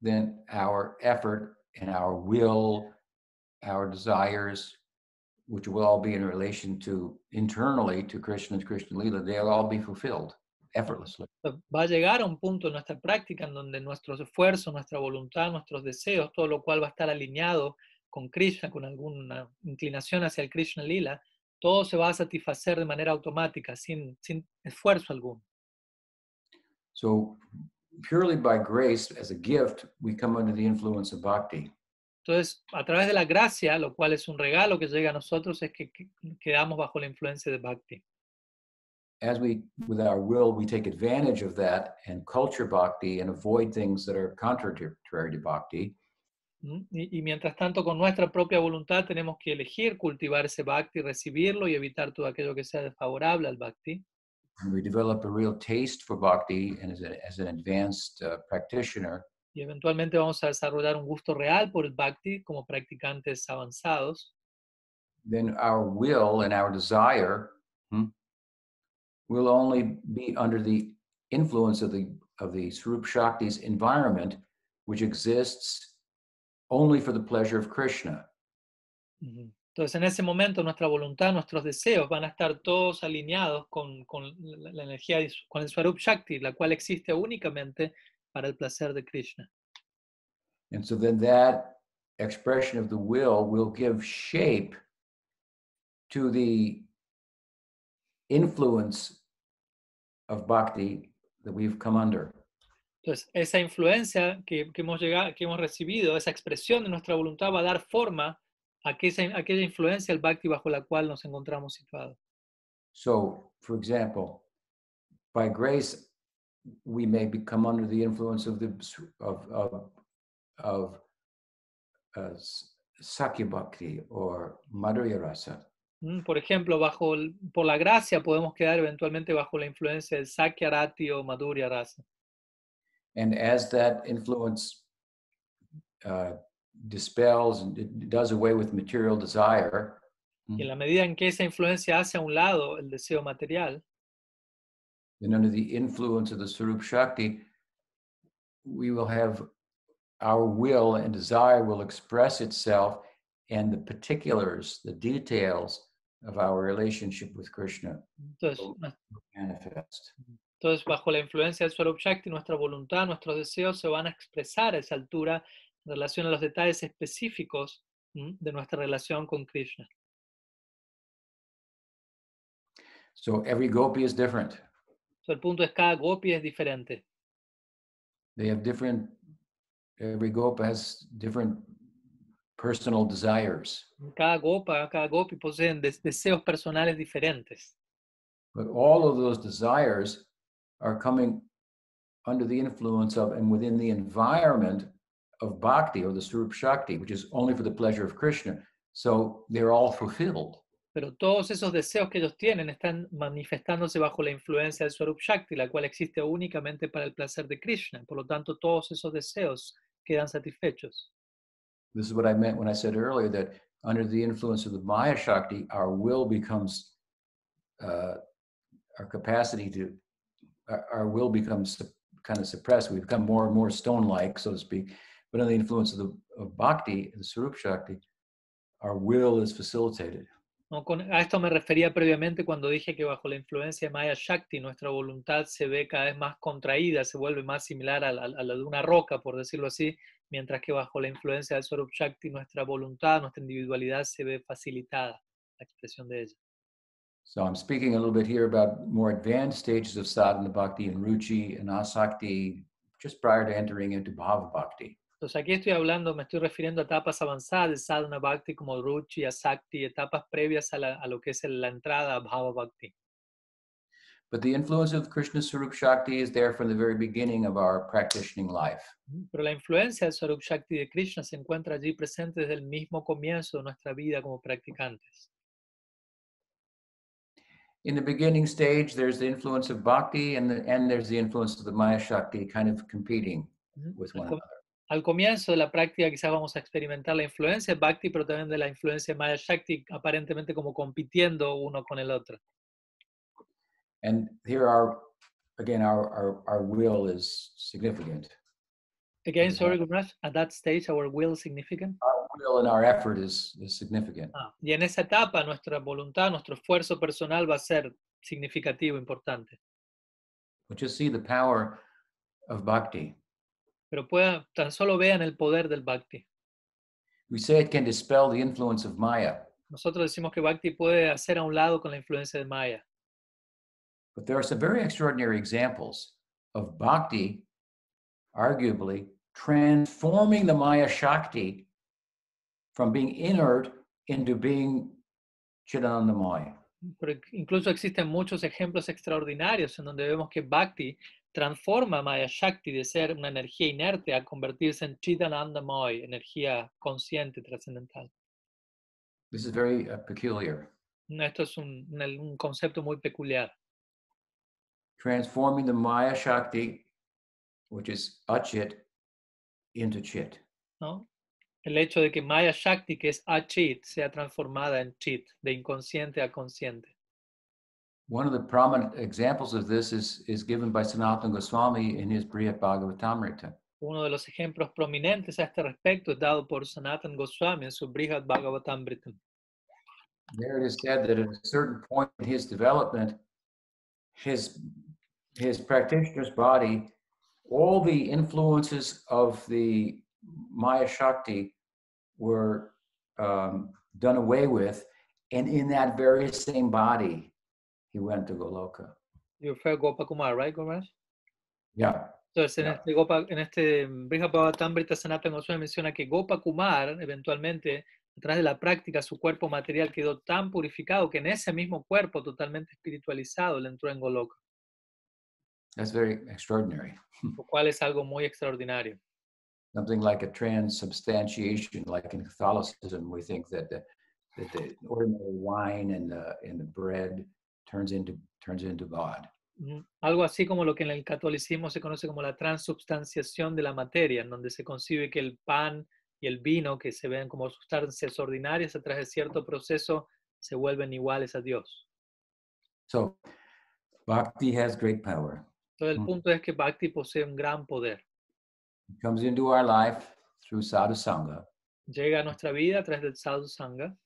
then our effort and our will, our desires, which will all be in relation to internally to Krishna's Krishna Lila, they'll all be fulfilled effortlessly. Va a llegar a un punto en nuestra práctica en donde nuestros esfuerzos, nuestra voluntad, nuestros deseos, todo lo cual va a estar alineado con Krishna, con alguna inclinación hacia el Krishna Lila, todo se va a satisfacer de manera automática, sin, sin esfuerzo alguno. So, purely by grace, as a gift, we come under the influence of bhakti. Entonces, a través de la gracia, lo cual es un regalo que llega a nosotros, es que, que quedamos bajo la influencia de bhakti. As we, with our will, we take advantage of that and culture bhakti and avoid things that are contrary to bhakti. ¿Mm? Y, y, mientras tanto, con nuestra propia voluntad tenemos que elegir cultivar ese bhakti, recibirlo y evitar todo aquello que sea desfavorable al bhakti. And we develop a real taste for bhakti, and as, a, as an advanced uh, practitioner, y eventualmente vamos a desarrollar un gusto real por el bhakti como practicantes avanzados. Then our will and our desire hmm, will only be under the influence of the of the Swarup Shakti's environment, which exists only for the pleasure of Krishna. Entonces, en ese momento, nuestra voluntad, nuestros deseos van a estar todos alineados con, con la, energía, con el Swarup Shakti, la cual existe únicamente para el placer de Krishna. And so then that expression of the will will give shape to the influence of bhakti that we've come under. Entonces, esa influencia que, que, hemos llegado, que hemos recibido, esa expresión de nuestra voluntad va a dar forma a aquella, aquella influencia del bhakti bajo la cual nos encontramos situados. So, for example, by grace, we may become under the influence of the of of, of uh, Sakya Bhakti or Madhurya Rasa. Mm, por ejemplo, bajo por la gracia podemos quedar eventualmente bajo la influencia del Sakya Rati o Madhurya Rasa. And as that influence uh, dispels and does away with material desire. Y en la medida en que esa influencia hace a un lado el deseo material. Then under the influence of the Swarup Shakti, we will have our will and desire will express itself and the particulars, the details of our relationship with Krishna entonces, manifest. Entonces, bajo la influencia del Swarup Shakti, nuestra voluntad, nuestros deseos se van a expresar a esa altura en relación a los detalles específicos de nuestra relación con Krishna. So every gopi is different. So, el punto es cada gopi es diferente. They have different, every gopa has different personal desires. Cada gopa, cada gopi poseen des deseos personales diferentes. But all of those desires are coming under the influence of and within the environment of bhakti or the Swarup Shakti, which is only for the pleasure of Krishna. So they're all fulfilled. Pero todos esos deseos que ellos tienen están manifestándose bajo la influencia del Swarup Shakti, la cual existe únicamente para el placer de Krishna. Por lo tanto, todos esos deseos quedan satisfechos. This is what I meant when I said earlier that under the influence of the Maya Shakti, our will becomes, uh, our capacity to, our, our will becomes kind of suppressed. We become more and more stone-like, so to speak. But under the influence of the of Bhakti, the Swarup Shakti, our will is facilitated. No, con, a esto me refería previamente cuando dije que bajo la influencia de Maya Shakti nuestra voluntad se ve cada vez más contraída, se vuelve más similar a la, a la de una roca, por decirlo así, mientras que bajo la influencia del Swarup Shakti nuestra voluntad, nuestra individualidad se ve facilitada, la expresión de ella. So I'm speaking a little bit here about more advanced stages of sadhana bhakti and ruchi and asakti just prior to entering into bhava bhakti. Entonces aquí estoy hablando, me estoy refiriendo a etapas avanzadas de sadhana bhakti como ruchi, asakti, etapas previas a, la, a lo que es la entrada a bhava bhakti. But the influence of Krishna Sarup Shakti is there from the very beginning of our practicing life. Pero la influencia del Swarup Shakti de Krishna se encuentra allí presente desde el mismo comienzo de nuestra vida como practicantes. in the beginning stage, there's the influence of bhakti and, the, and there's the influence of the Maya Shakti kind of competing with one another. Al comienzo de la práctica quizás vamos a experimentar la influencia de Bhakti, pero también de la influencia de Maya Shakti, aparentemente como compitiendo uno con el otro. And here our again our our, our will is significant. Again, Exactly. sorry, Gurmash, at that stage our will is significant. Our will and our effort is is significant. Ah, y en esa etapa nuestra voluntad, nuestro esfuerzo personal va a ser significativo, importante. But just see the power of bhakti. Pero pueda, tan solo vean el poder del Bhakti. We say it can dispel the influence of Maya, Nosotros decimos que Bhakti puede hacer a un lado con la influencia de Maya. but there are some very extraordinary examples of bhakti, arguably transforming the Maya Shakti from being inert into being Chidanandamaya. Pero incluso existen muchos ejemplos extraordinarios en donde vemos que Bhakti transforma Maya Shakti de ser una energía inerte a convertirse en Chidanandamoy, energía consciente, trascendental. This is very uh, peculiar. Esto es un- un concepto muy peculiar. Transforming the Maya Shakti, which is Achit, into Chit. ¿no? El hecho de que Maya Shakti, que es Achit, sea transformada en Chit, de inconsciente a consciente. One of the prominent examples of this is, is given by Sanatana Goswami in his Brihad Bhagavatamrita. Uno de los ejemplos prominentes a este respecto es dado por Sanatan Goswami en su Brihad Bhagavatamrita. There it is said that at a certain point in his development, his, his practitioner's body, all the influences of the Maya Shakti were um, done away with. And in that very same body, he went to Goloka. You fue Gopakumar, right, Gomash? Yeah. Entonces, en Ya. este, Gopa, en este Brihad Bhagavatamrita, Sanatan Goswami menciona que Gopakumar, eventualmente, a través de la práctica, su cuerpo material quedó tan purificado que en ese mismo cuerpo, totalmente espiritualizado, le entró en Goloka, That's very extraordinary. lo cual es algo muy extraordinario. Something like a transubstantiation, like in Catholicism, we think that the, that the ordinary wine and the, and the bread turns into, turns into God. Algo así como lo que en el catolicismo se conoce como la transubstanciación de la materia, en donde se concibe que el pan y el vino, que se ven como sustancias ordinarias, a través de cierto proceso se vuelven iguales a Dios. So bhakti has great power. Entonces el Mm. punto es que Bhakti posee un gran poder. It comes into our life through sadhu sangha, Llega a nuestra vida a través del sadhu sangha,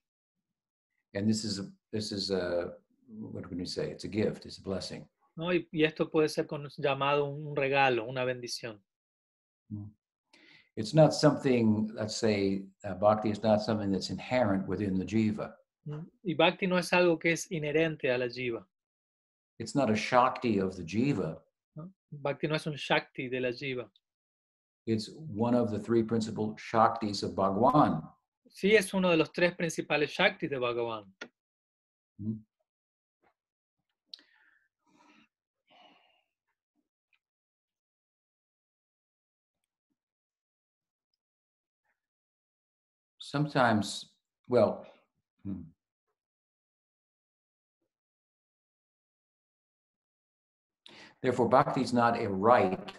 and this is a, this is a what can we say? It's a gift. It's a blessing. ¿no? y, y esto puede ser con- llamado un regalo, una bendición. Mm. It's not something. Let's say uh, bhakti is not something that's inherent within the jiva. ¿no? Y Bhakti no es algo que es inherente a la jiva. It's not a shakti of the jiva. ¿no? Bhakti no es un shakti de la jiva. It's one of the three principal shaktis of Bhagwan. Sí es uno de los tres principales shaktis de Bhagavan. Mm. Sometimes, well, hmm. therefore, bhakti is not a right,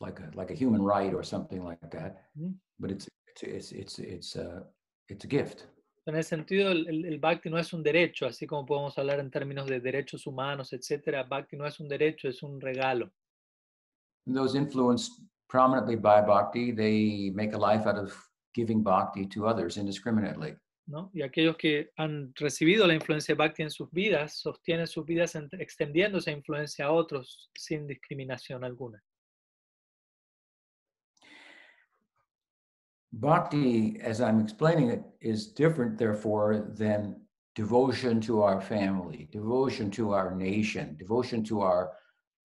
like a like a human right or something like that, Mhm. but it's it's it's it's it's a it's a gift. En ese sentido, el, el- el Bhakti no es un derecho, así como podemos hablar en términos de derechos humanos, etcétera. Bhakti no es un derecho, es un regalo. And those influenced prominently by bhakti, they make a life out of giving bhakti to others indiscriminately. ¿no? Y aquellos que han recibido la influencia de Bhakti en sus vidas, sostienen sus vidas extendiendo esa influencia a otros sin discriminación alguna. Bhakti, as I'm explaining it, is different, therefore, than devotion to our family, devotion to our nation, devotion to our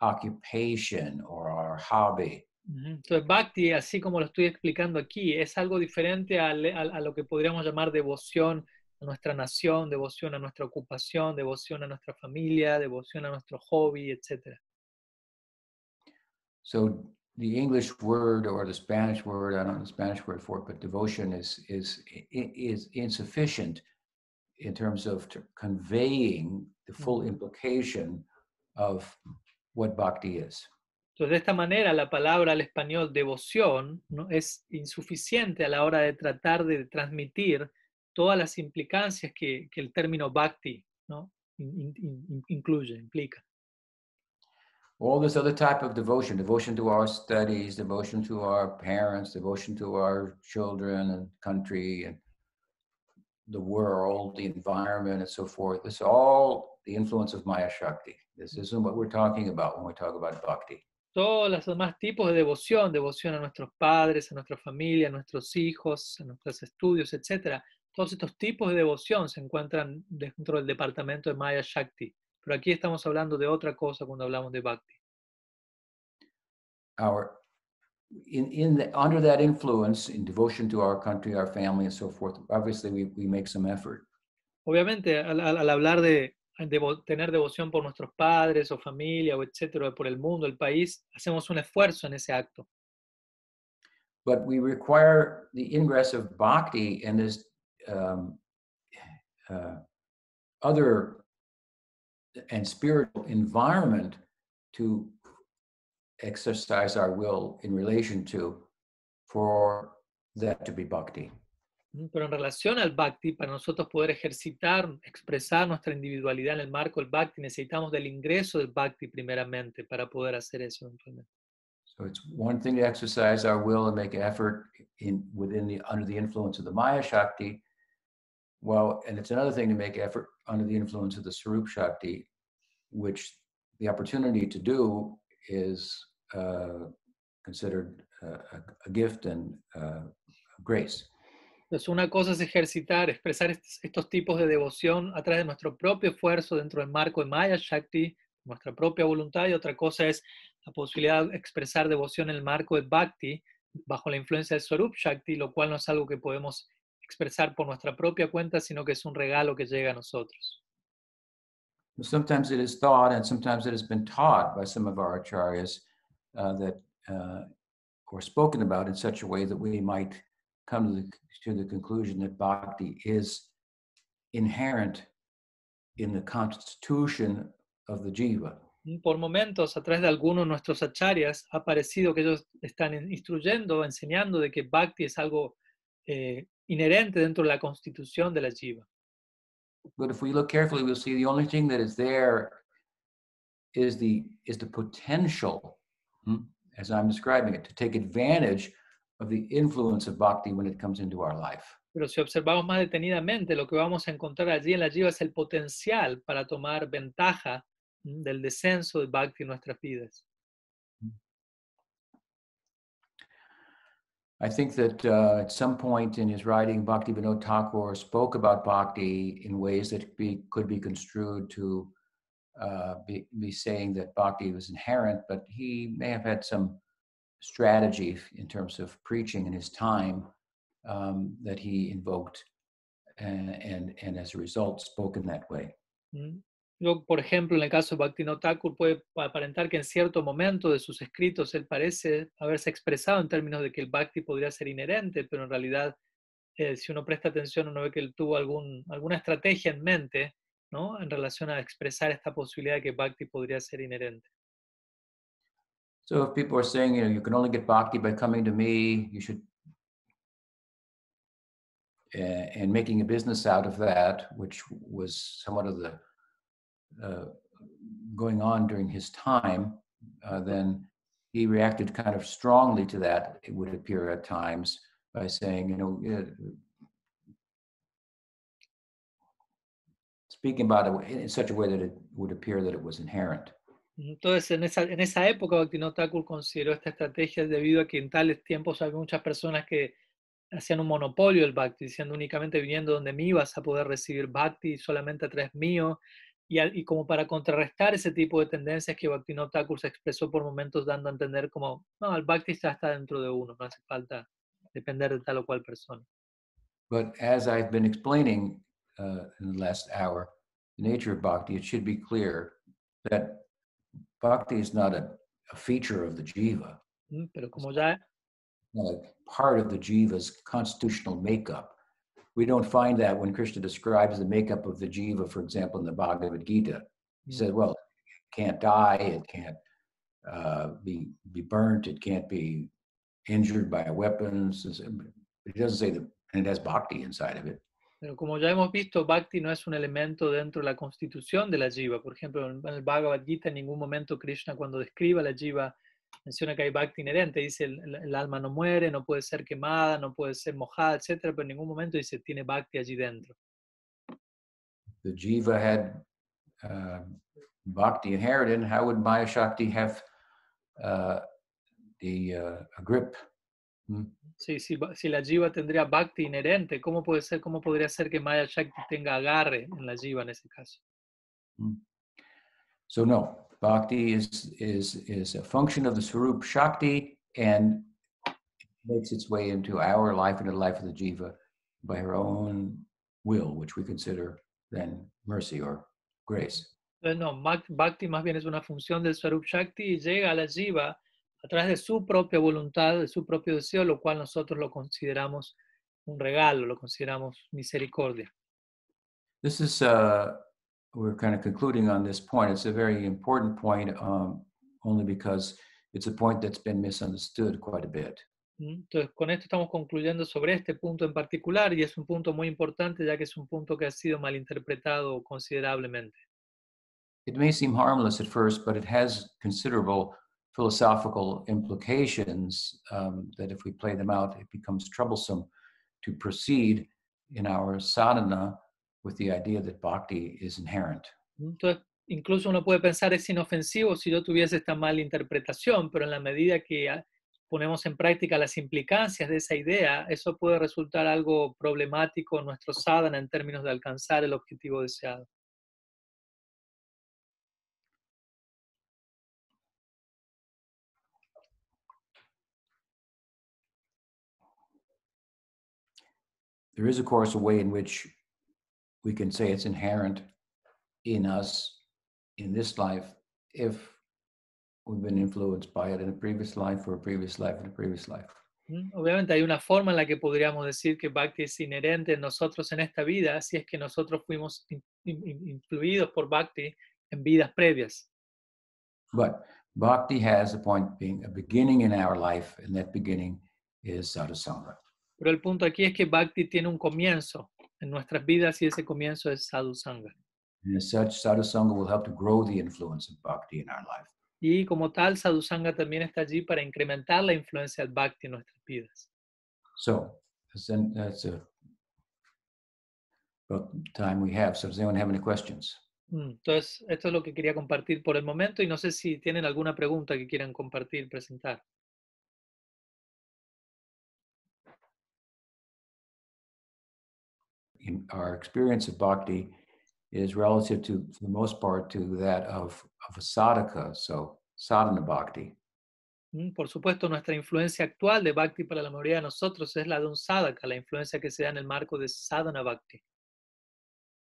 occupation or our hobby. Entonces, Bhakti, así como lo estoy explicando aquí, es algo diferente al- a, lo que podríamos llamar devoción a nuestra nación, devoción a nuestra ocupación, devoción a nuestra familia, devoción a nuestro hobby, etc. So the English word or the Spanish word, I don't know the Spanish word for it, but devotion is is is insufficient in terms of conveying the full Mhm. implication of what bhakti is. Entonces, de esta manera, la palabra al español devoción ¿no? es insuficiente a la hora de tratar de transmitir todas las implicancias que, el término bhakti ¿no? in- in- in- incluye, implica. All this other type of devotion, devotion to our studies, devotion to our parents, devotion to our children and country and the world, the environment, and so forth. This is all the influence of Maya Shakti. This isn't what we're talking about when we talk about bhakti. Todos los demás tipos de devoción, devoción a nuestros padres, a nuestra familia, a nuestros hijos, a nuestros estudios, etc. Todos estos tipos de devoción se encuentran dentro del departamento de Maya Shakti. Pero aquí estamos hablando de otra cosa cuando hablamos de Bhakti. Our in, in the, under that influence, in devotion to our country, our family, and so forth, obviously we, we make some effort. Obviamente, al, al- al hablar de, devo- tener devoción por nuestros padres o familia o etcétera, por el mundo, el país, hacemos un esfuerzo en ese acto. but we require the ingress of bhakti and this um, uh, other and spiritual environment to exercise our will in relation to for that to be bhakti. ¿M? Pero en relación al Bhakti, para nosotros poder ejercitar, expresar nuestra individualidad en el marco del Bhakti, necesitamos del ingreso del Bhakti primeramente para poder hacer eso eventualmente. So it's one thing to exercise our will and make effort in within the under the influence of the Maya Shakti. Well, and it's another thing to make effort under the influence of the Swarup Shakti, which the opportunity to do is uh, considered uh, a, a gift and uh, grace. Entonces, una cosa es ejercitar, expresar estos, tipos de devoción a través de nuestro propio esfuerzo dentro del marco de Maya Shakti, nuestra propia voluntad, y otra cosa es la posibilidad de expresar devoción en el marco de Bhakti, bajo la influencia del Swarup Shakti, lo cual no es algo que podemos expresar por nuestra propia cuenta, sino que es un regalo que llega a nosotros. Sometimes it is thought, and sometimes it has been taught by some of our acharyas uh, uh, or spoken about in such a way that we might come to the, to the conclusion that bhakti is inherent in the constitution of the jiva. Por momentos, a través de algunos de nuestros acharyas, ha parecido que ellos están instruyendo, enseñando de que Bhakti es algo eh, inherente dentro de la constitución de la jiva. But if we look carefully, we'll see the only thing that is there is the is the potential, hmm, as I'm describing it, to take advantage of the influence of bhakti when it comes into our life. Pero si observamos más detenidamente, lo que vamos a encontrar allí en la jiva es el potencial para tomar ventaja mm, del descenso de Bhakti en nuestras vidas. I think that uh, at some point in his writing, Bhakti Vinod Thakur spoke about bhakti in ways that be, could be construed to uh, be, be saying that bhakti was inherent, but he may have had some strategy in terms of preaching in his time um, that he invoked and, and, and as a result spoke in that way. ¿Mm? Yo, por ejemplo, en el caso de Bhaktivinoda Thakur, puede aparentar que en cierto momento de sus escritos él parece haberse expresado en términos de que el Bhakti podría ser inherente, pero en realidad, eh, si uno presta atención, uno ve que él tuvo algún, alguna estrategia en mente ¿no? en relación a expresar esta posibilidad de que Bhakti podría ser inherente. So if people are saying, you know, you can only get bhakti by coming to me, you should, uh, and making a business out of that, which was somewhat of the uh, going on during his time, uh, then he reacted kind of strongly to that. It would appear at times by saying, you know, speaking about it in such a way that it would appear that it was inherent. Entonces, en esa, en esa época, Bhaktivinoda consideró esta estrategia debido a que en tales tiempos había muchas personas que hacían un monopolio del Bhakti, diciendo únicamente viniendo donde mí vas a poder recibir Bhakti solamente a través mío. Y, y como para contrarrestar ese tipo de tendencias que Bhaktivinoda se expresó por momentos dando a entender como, no, el Bhakti ya está dentro de uno, no hace falta depender de tal o cual persona. But as I've been explaining uh, in the last hour, the nature of bhakti, it should be clear that bhakti is not a, a feature of the jiva, ¿Mm? Pero como ya not a part of the jiva's constitutional makeup. we don't find that when Krishna describes the makeup of the jiva, for example, in the Bhagavad Gita. He says, well, it can't die, it can't uh, be be burnt, it can't be injured by weapons. It doesn't say that, and it has bhakti inside of it. Pero como ya hemos visto, Bhakti no es un elemento dentro de la constitución de la Jiva. Por ejemplo, en el Bhagavad Gita en ningún momento Krishna cuando describe a la Jiva menciona que hay Bhakti inherente. Dice el, el, alma no muere, no puede ser quemada, no puede ser mojada, etc. Pero en ningún momento dice tiene Bhakti allí dentro. The Jiva had uh, Bhakti inherited. How would Maya Shakti have uh, the uh, grip? Sí, si, si, la jiva tendría bhakti inherente, ¿cómo, puede ser, ¿cómo podría ser que Maya Shakti tenga agarre en la jiva en ese caso? Mm. So no, bhakti is, is, is a function of the Swarup Shakti and makes its way into our life and the life of the jiva by her own will, which we consider then mercy or grace. No, bhakti más bien es una función del Swarup Shakti y llega a la jiva a través de su propia voluntad, de su propio deseo, lo cual nosotros lo consideramos un regalo, lo consideramos misericordia. This is, uh, we're kind of concluding on this point. It's a very important point, um, only because it's a point that's been misunderstood quite a bit. Mm, entonces, con esto estamos concluyendo sobre este punto en particular y es un punto muy importante ya que es un punto que ha sido malinterpretado considerablemente. It may seem harmless at first, but it has considerable philosophical implications um, that if we play them out, it becomes troublesome to proceed in our sadhana with the idea that bhakti is inherent. Entonces, incluso uno puede pensar es inofensivo si yo tuviese esta mala interpretación, pero en la medida que ponemos en práctica las implicancias de esa idea, eso puede resultar algo problemático en nuestro sadhana en términos de alcanzar el objetivo deseado. There is, of course, a way in which we can say it's inherent in us in this life if we've been influenced by it in a previous life or a previous life in a previous life. Mm, obviamente hay una forma en la que podríamos decir que Bhakti es inherente en nosotros en esta vida, si es que nosotros fuimos influidos por Bhakti en vidas previas. But Bhakti has a point being a beginning in our life, and that beginning is sadhusanga. Pero el punto aquí es que Bhakti tiene un comienzo en nuestras vidas y ese comienzo es sadhusanga. And as such, sadhusanga will help to grow the influence of bhakti in our life. Y como tal, sadhusanga también está allí para incrementar la influencia del bhakti en nuestras vidas. So, that's a, about time we have. So, does anyone have any questions? Mm, entonces, esto es lo que quería compartir por el momento y no sé si tienen alguna pregunta que quieran compartir, presentar. In our experience of bhakti is relative to, for the most part, to that of, of a sadhaka, so sadhana bhakti. Mm, por supuesto, nuestra influencia actual de Bhakti para la mayoría de nosotros es la de un sadhaka, la influencia que se da en el marco de sadhana Bhakti.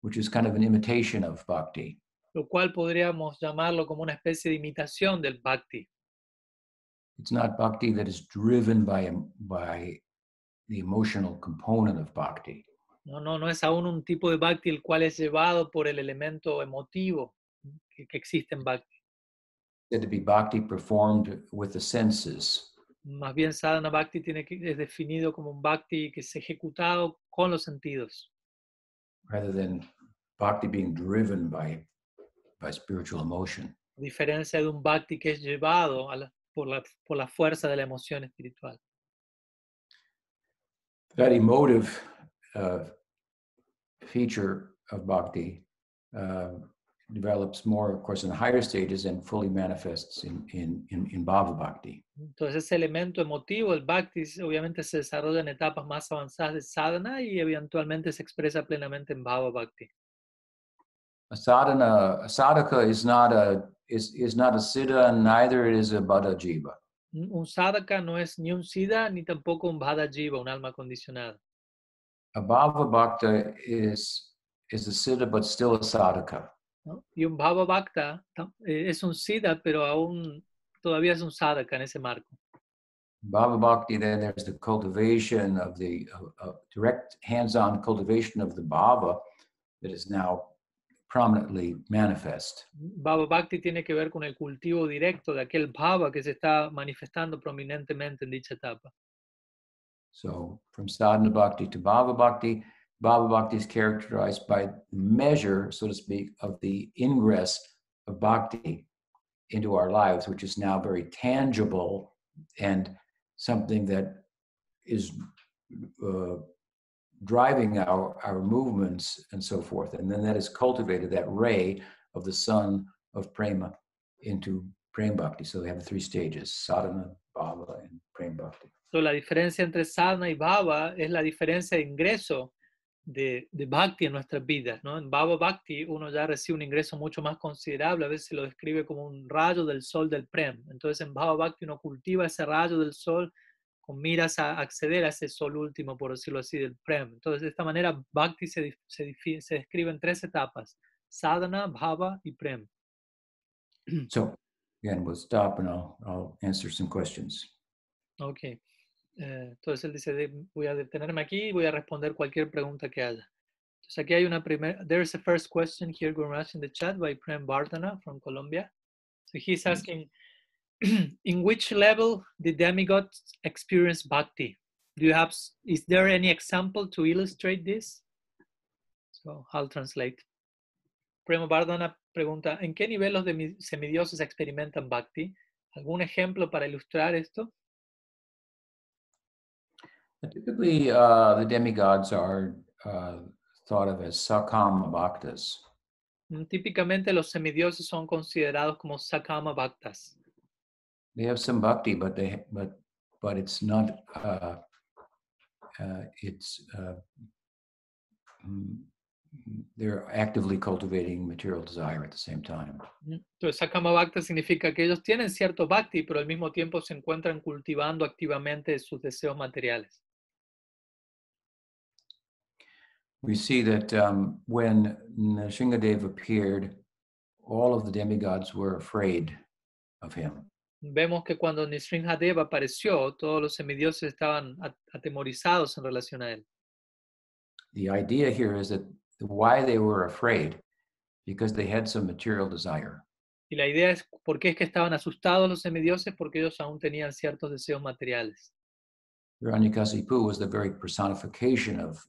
Which is kind of an imitation of Bhakti. Lo cual podríamos llamarlo como una especie de imitación del Bhakti. It's not Bhakti that is driven by, by the emotional component of Bhakti. No, no, no es aún un tipo de bhakti el cual es llevado por el elemento emotivo que, que existe en bhakti. to be bhakti performed with the senses. Más bien sadhana bhakti tiene que, es definido como un bhakti que es ejecutado con los sentidos. Rather than bhakti being driven by, by spiritual emotion. A diferencia de un bhakti que es llevado a la, por, la, por la fuerza de la emoción espiritual. That emotive feature of bhakti uh, develops more, of course, in the higher stages and fully manifests in, in, in, in bhava bhakti. Entonces ese elemento emotivo, el bhakti, obviamente se desarrolla en etapas más avanzadas de sadhana y eventualmente se expresa plenamente en bhava bhakti. A sadhana, a sadhaka is not a is, is not a siddha, neither is a bada jiva. Un sadhaka no es ni un siddha ni tampoco un bada jiva, un alma condicionada. A bhava bhakta is is a siddha but still a sadhaka. ¿no? Y un bhava bhakta es un siddha pero aún todavía es un sadhaka en ese marco. Bhava Bhakti, then there's the cultivation of the uh, uh, direct hands on cultivation of the Bhava that is now prominently manifest. Bhava Bhakti tiene que ver con el cultivo directo de aquel bhava que se está manifestando prominentemente en dicha etapa. So from sadhana bhakti to bhava bhakti, bhava bhakti is characterized by measure, so to speak, of the ingress of bhakti into our lives, which is now very tangible and something that is uh, driving our, our movements and so forth. And then that is cultivated, that ray of the sun of prema into prem bhakti. So we have the three stages, sadhana, bhava, and prem bhakti. So, la diferencia entre sadhana y bhava es la diferencia de ingreso de, de bhakti en nuestras vidas. ¿no? En bhava bhakti uno ya recibe un ingreso mucho más considerable, a veces se lo describe como un rayo del sol del prem. Entonces en bhava bhakti uno cultiva ese rayo del sol con miras a acceder a ese sol último, por decirlo así, del prem. Entonces de esta manera bhakti se, se, se describe en tres etapas, sadhana, bhava y prem. So, again, we'll stop and I'll, I'll answer some questions. Okay. Eh, entonces él dice, voy a detenerme aquí y voy a responder cualquier pregunta que haya. Entonces aquí hay una primera, there's a first question here, Gurmash, in the chat by Prem Bardana from Colombia. So he's asking, [CLEARS THROAT] in which level did demigods experience bhakti? Do you have, is there any example to illustrate this? So I'll translate. Prem Bardana pregunta, ¿en qué nivel los semidioses experimentan bhakti? ¿Algún ejemplo para ilustrar esto? Typically, uh, the demigods are uh, thought of as sakama bhaktas. Mm, típicamente los semidioses son considerados como sakama bhaktas. They have some bhakti, but they but but it's not. Uh, uh, it's uh, mm, they're actively cultivating material desire at the same time. Mm, entonces, sakama bhakta significa que ellos tienen cierto bhakti, pero al mismo tiempo se encuentran cultivando activamente sus deseos materiales. We see that um, when Nrsingadev appeared, all of the demigods were afraid of him. Vemos que cuando Nrsingadev apareció, todos los semidioses estaban atemorizados en relación a él. The idea here is that why they were afraid, because they had some material desire. Y la idea es por qué es que estaban asustados los semidioses, porque ellos aún tenían ciertos deseos materiales. Hiranyakasipu was the very personification of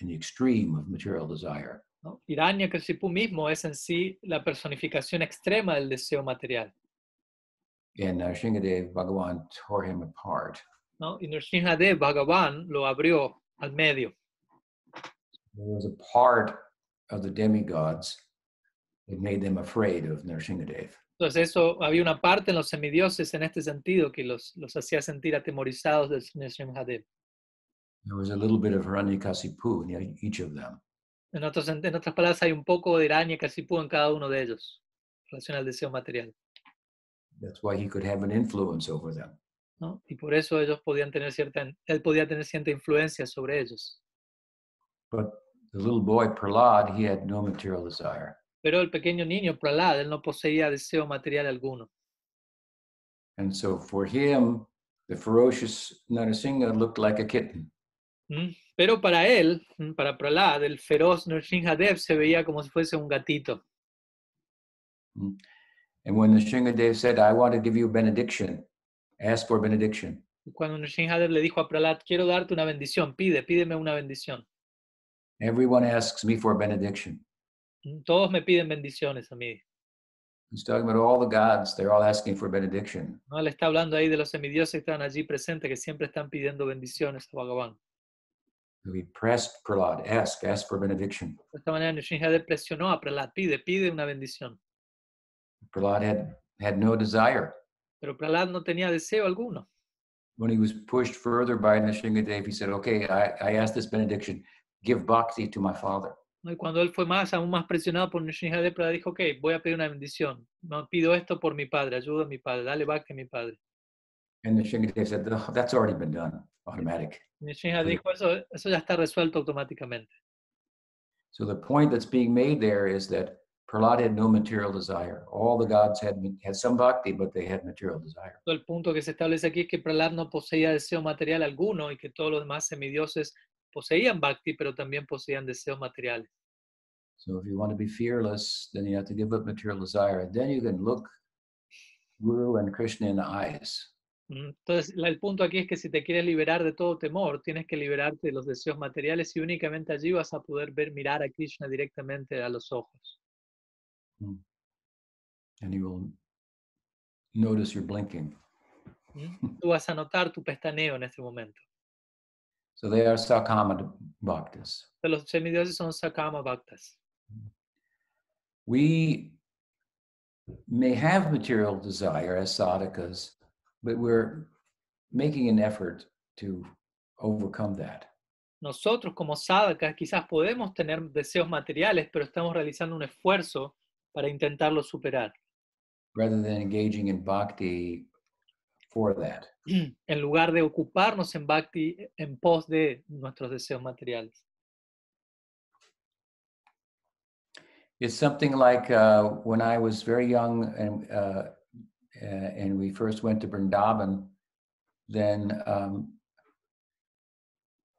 in the extreme of material desire. ¿no? Hiranyakashipu mismo es en sí la personificación extrema del deseo material. And uh, Shingadev Bhagavan tore him apart. ¿no? Y Nrsingadev Bhagavan lo abrió al medio. There was a part of the demigods that made them afraid of Nrsingadev. Entonces eso, había una parte en los semidioses en este sentido que los, los hacía sentir atemorizados de Nrsingadev. There was a little bit of Hiranyakasipu in each of them. En, otros, en otras palabras, hay un poco de Hiranyakasipu en cada uno de ellos, en relación al deseo material. That's why he could have an influence over them. ¿no? Y por eso ellos podían tener cierta, él podía tener cierta influencia sobre ellos. But the little boy Prahlad, he had no material desire. Pero el pequeño niño Prahlad, él no poseía deseo material alguno. And so for him, the ferocious Narasimha looked like a kitten. Pero para él, para Prahlad, el feroz Nrsingadev se veía como si fuese un gatito. And when Nrsingadev said, I want to give you benediction, ask for benediction. Cuando Nrsingadev le dijo a Prahlad, quiero darte una bendición, pide, pídeme una bendición. Everyone asks me for benediction. Todos me piden bendiciones a mí. He's talking about all the gods, they're all asking for benediction. No, le está hablando ahí de los semidioses que están allí presentes, que siempre están pidiendo bendiciones a Bhagavan. He pressed Prahlad, ask, ask for benediction. De esta manera Nrsingadev presionó a Prahlad, pide, pide una bendición. Prahlad had, had no desire. Pero Prahlad no tenía deseo alguno. When he was pushed further by Nrsingadev, he said, okay, I, I asked this benediction, give bhakti to my father. Y cuando él fue más, aún más presionado por Nrsingadev, Prahlad dijo, ok, voy a pedir una bendición. No, pido esto por mi padre, ayuda a mi padre, dale bhakti a mi padre. And Nrsingadev said, oh, that's already been done, automatic. Nrsingadev dijo, eso, eso ya está resuelto automáticamente. So the point that's being made there is that Prahlad had no material desire. All the gods had had some bhakti, but they had material desire. El punto que se establece aquí es que Prahlad no poseía deseo material alguno y que todos los demás semidioses poseían bhakti, pero también poseían deseos materiales. So if you want to be fearless, then you have to give up material desire. And then you can look Guru and Krishna in the eyes. Mm, Entonces, el punto aquí es que si te quieres liberar de todo temor, tienes que liberarte de los deseos materiales y únicamente allí vas a poder ver mirar a Krishna directamente a los ojos. And you will notice you're blinking. ¿Mm? [LAUGHS] Tú vas a notar tu pestaneo en este momento. So they are Sakama Bhaktas. Los semidioses son Sakama Bhaktas. We may have material desire as sadhakas, but we're making an effort to overcome that. Nosotros como sadhakas quizás podemos tener deseos materiales, pero estamos realizando un esfuerzo para intentarlo superar. rather than engaging in bhakti for that. en lugar de ocuparnos en bhakti en pos de nuestros deseos materiales. It's something like uh, when I was very young and uh, uh, and we first went to Vrindavan, then um,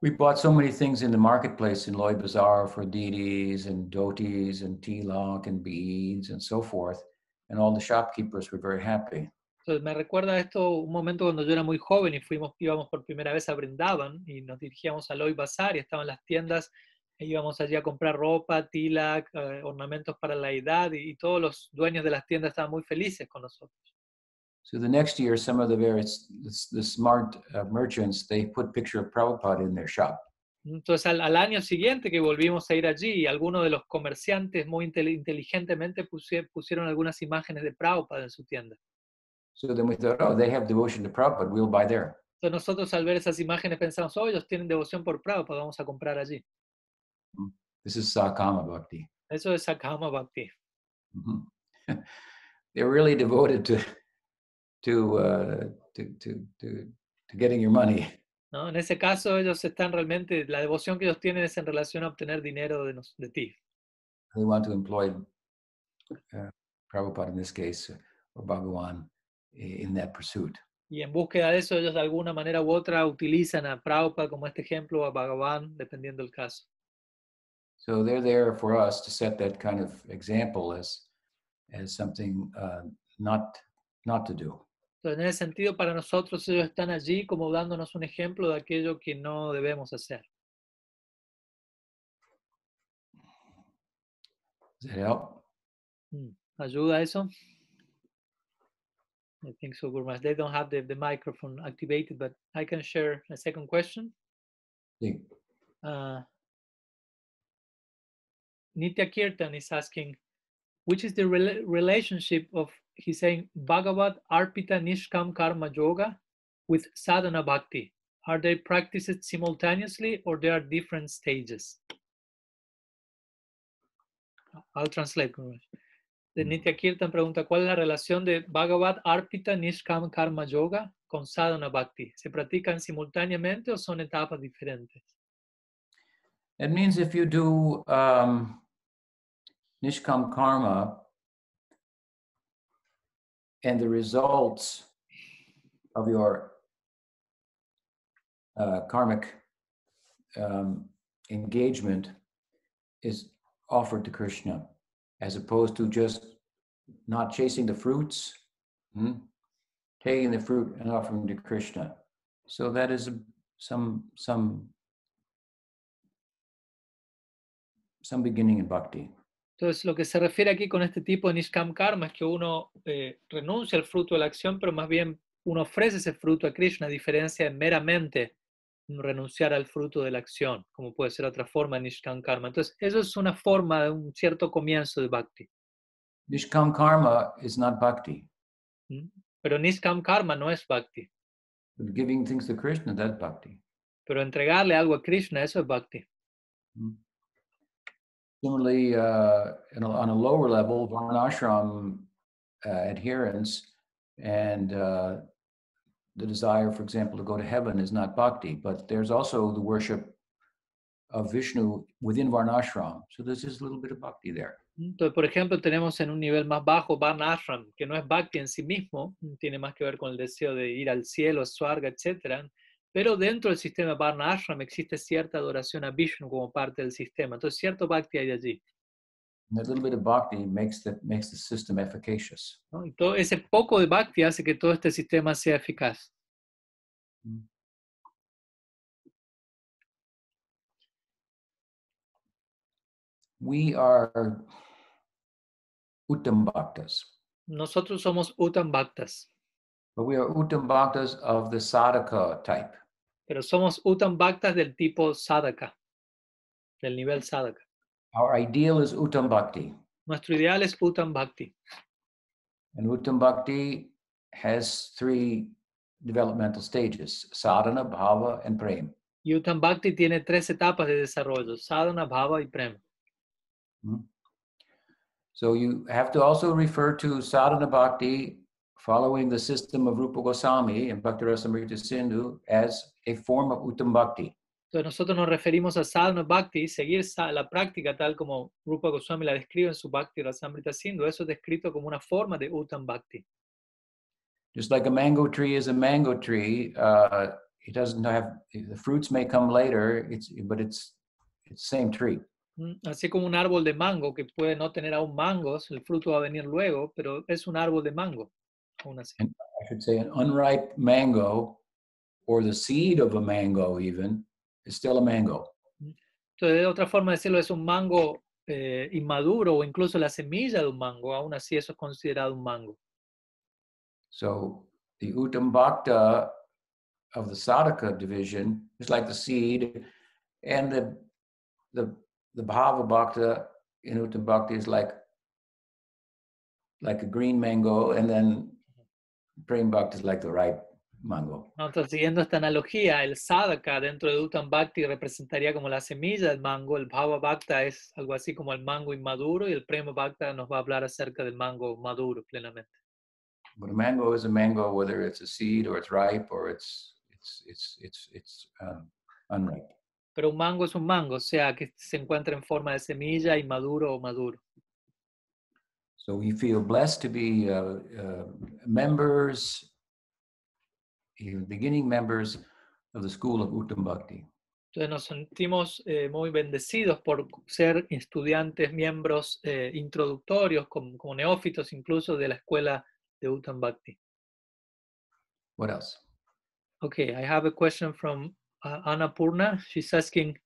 we bought so many things in the marketplace in Loy Bazaar for deities and dhotis and tilak and beads and so forth, and all the shopkeepers were very happy. Entonces me recuerda esto un momento cuando yo era muy joven y fuimos, íbamos por primera vez a Brindavan y nos dirigíamos a Loy Bazar y estaban las tiendas e íbamos allí a comprar ropa, tilak, eh, ornamentos para la edad y, y todos los dueños de las tiendas estaban muy felices con nosotros. So the next year, some of the various the, smart uh, merchants they put picture of Prabhupada in their shop. Entonces al, al año siguiente que volvimos a ir allí, algunos de los comerciantes muy intel- inteligentemente pusie- pusieron algunas imágenes de Prabhupada en su tienda. So then we thought, oh, they have devotion to Prabhupada, we'll buy there. Entonces nosotros al ver esas imágenes pensamos, oh, ellos tienen devoción por Prabhupada, vamos a comprar allí. This is Sakama Bhakti. Eso es Sakama Bhakti. Mhm. [LAUGHS] They're really devoted to to, uh, to to to to getting your money. [LAUGHS] ¿no? En ese caso ellos están realmente, la devoción que ellos tienen es en relación a obtener dinero de, nos- de ti. They want to employ uh, Prabhupada in this case or Bhagawan i- in that pursuit. Y en búsqueda de eso ellos de alguna manera u otra utilizan a Prabhupada como este ejemplo, o a Bhagavan, dependiendo del caso. So they're there for us to set that kind of example as as something uh, not not to do. Entonces, en ese sentido, para nosotros ellos están allí como dándonos un ejemplo de aquello que no debemos hacer. Mm, ¿Ayuda eso? I think so, Gurmas. They don't have the, the microphone activated, but I can share a second question. Sí. Uh, Nitya Kirtan is asking, which is the rela- relationship of, he's saying, Bhagavad Arpita Nishkam Karma Yoga with sadhana bhakti? Are they practiced simultaneously or there are different stages? I'll translate. De Mm. Nitya Kirtan pregunta, ¿cuál es la relación de Bhagavad Arpita Nishkam Karma Yoga con sadhana bhakti? ¿Se practican simultáneamente o son etapas diferentes? It means if you do um, nishkam karma and the results of your uh, karmic um, engagement is offered to Krishna, as opposed to just not chasing the fruits, hmm, taking the fruit and offering to Krishna. So that is some some some beginning in bhakti. Entonces, lo que se refiere aquí con este tipo de Nishkam Karma es que uno eh, renuncia al fruto de la acción, pero más bien uno ofrece ese fruto a Krishna, a diferencia de meramente renunciar al fruto de la acción, como puede ser otra forma de Nishkam Karma. Entonces, eso es una forma de un cierto comienzo de Bhakti. Nishkam karma is not bhakti. Pero Nishkam Karma no es Bhakti, But giving things to Krishna, that's bhakti. pero entregarle algo a Krishna, eso es Bhakti. Similarly, uh, a, on a lower level, varnashram uh, adherence and uh, the desire, for example, to go to heaven is not bhakti, but there's also the worship of Vishnu within varnashram. So there's just a little bit of bhakti there. Entonces, por ejemplo, tenemos en un nivel más bajo Varna Ashram, que no es Bhakti en sí mismo, tiene más que ver con el deseo de ir al cielo, Swarga, etc. Pero dentro del sistema Varna Ashram existe cierta adoración a Vishnu como parte del sistema. Entonces, cierto Bhakti hay allí. And a little bit of bhakti makes the, makes the system efficacious. ¿no? Y todo ese poco de Bhakti hace que todo este sistema sea eficaz. We are Uttam Bhaktas, Nosotros somos Uttam Bhaktas, but we are Uttam Bhaktas of the sadhaka type. Pero somos Uttam Bhaktas del tipo Sadhaka, del nivel Sadhaka. Our ideal is Uttam Bhakti. Nuestro ideal es Uttam Bhakti. And Uttam Bhakti has three developmental stages sadhana, bhava, and prem. Y Uttam Bhakti tiene tres etapas de desarrollo, sadhana, bhava y prema. Mm-hmm. So you have to also refer to sadhana bhakti following the system of Rupa Goswami and Bhakti Rasamrita Sindhu as a form of Uttam Bhakti. Entonces nosotros nos referimos a sadhana bhakti, seguir la práctica tal como Rupa Goswami la describe en su Bhakti Rasamrita Sindhu, eso es descrito como una forma de Uttam Bhakti. Just like a mango tree is a mango tree, uh, it doesn't have the fruits may come later. It's but it's it's the same tree. Mm, Así como un árbol de mango que puede no tener aún mangos, el fruto va a venir luego, pero es un árbol de mango. Aún. I should say an unripe mango, or the seed of a mango even is still a mango. Entonces, otra forma de decirlo, es un mango eh, inmaduro o incluso la semilla de un mango, aún así eso es considerado un mango. So the Uttam Bhakta of the Sadhaka division is like the seed, and the the the Bhava Bhakta in Uttam Bhakti is like like a green mango, and then Prem Bhakti is like the ripe mango. Entonces, siguiendo esta analogía, el sadhaka dentro de Uttam Bhakti representaría como la semilla del mango, el Bhava Bhakta es algo así como el mango inmaduro y el Prema Bhakta nos va a hablar acerca del mango maduro plenamente. But a mango is a mango, whether it's a seed or it's ripe or it's it's it's it's it's um, unripe. Pero un mango es un mango, o sea que se encuentra en forma de semilla, inmaduro o maduro. So we feel blessed to be uh, uh, members, even beginning members of the school of Uttam Bhakti. Entonces nos sentimos eh, muy bendecidos por ser estudiantes, miembros eh, introductorios, como, como neófitos incluso de la escuela de Uttam Bhakti. What else? Okay, I have a question from uh, Anna Purna. She's asking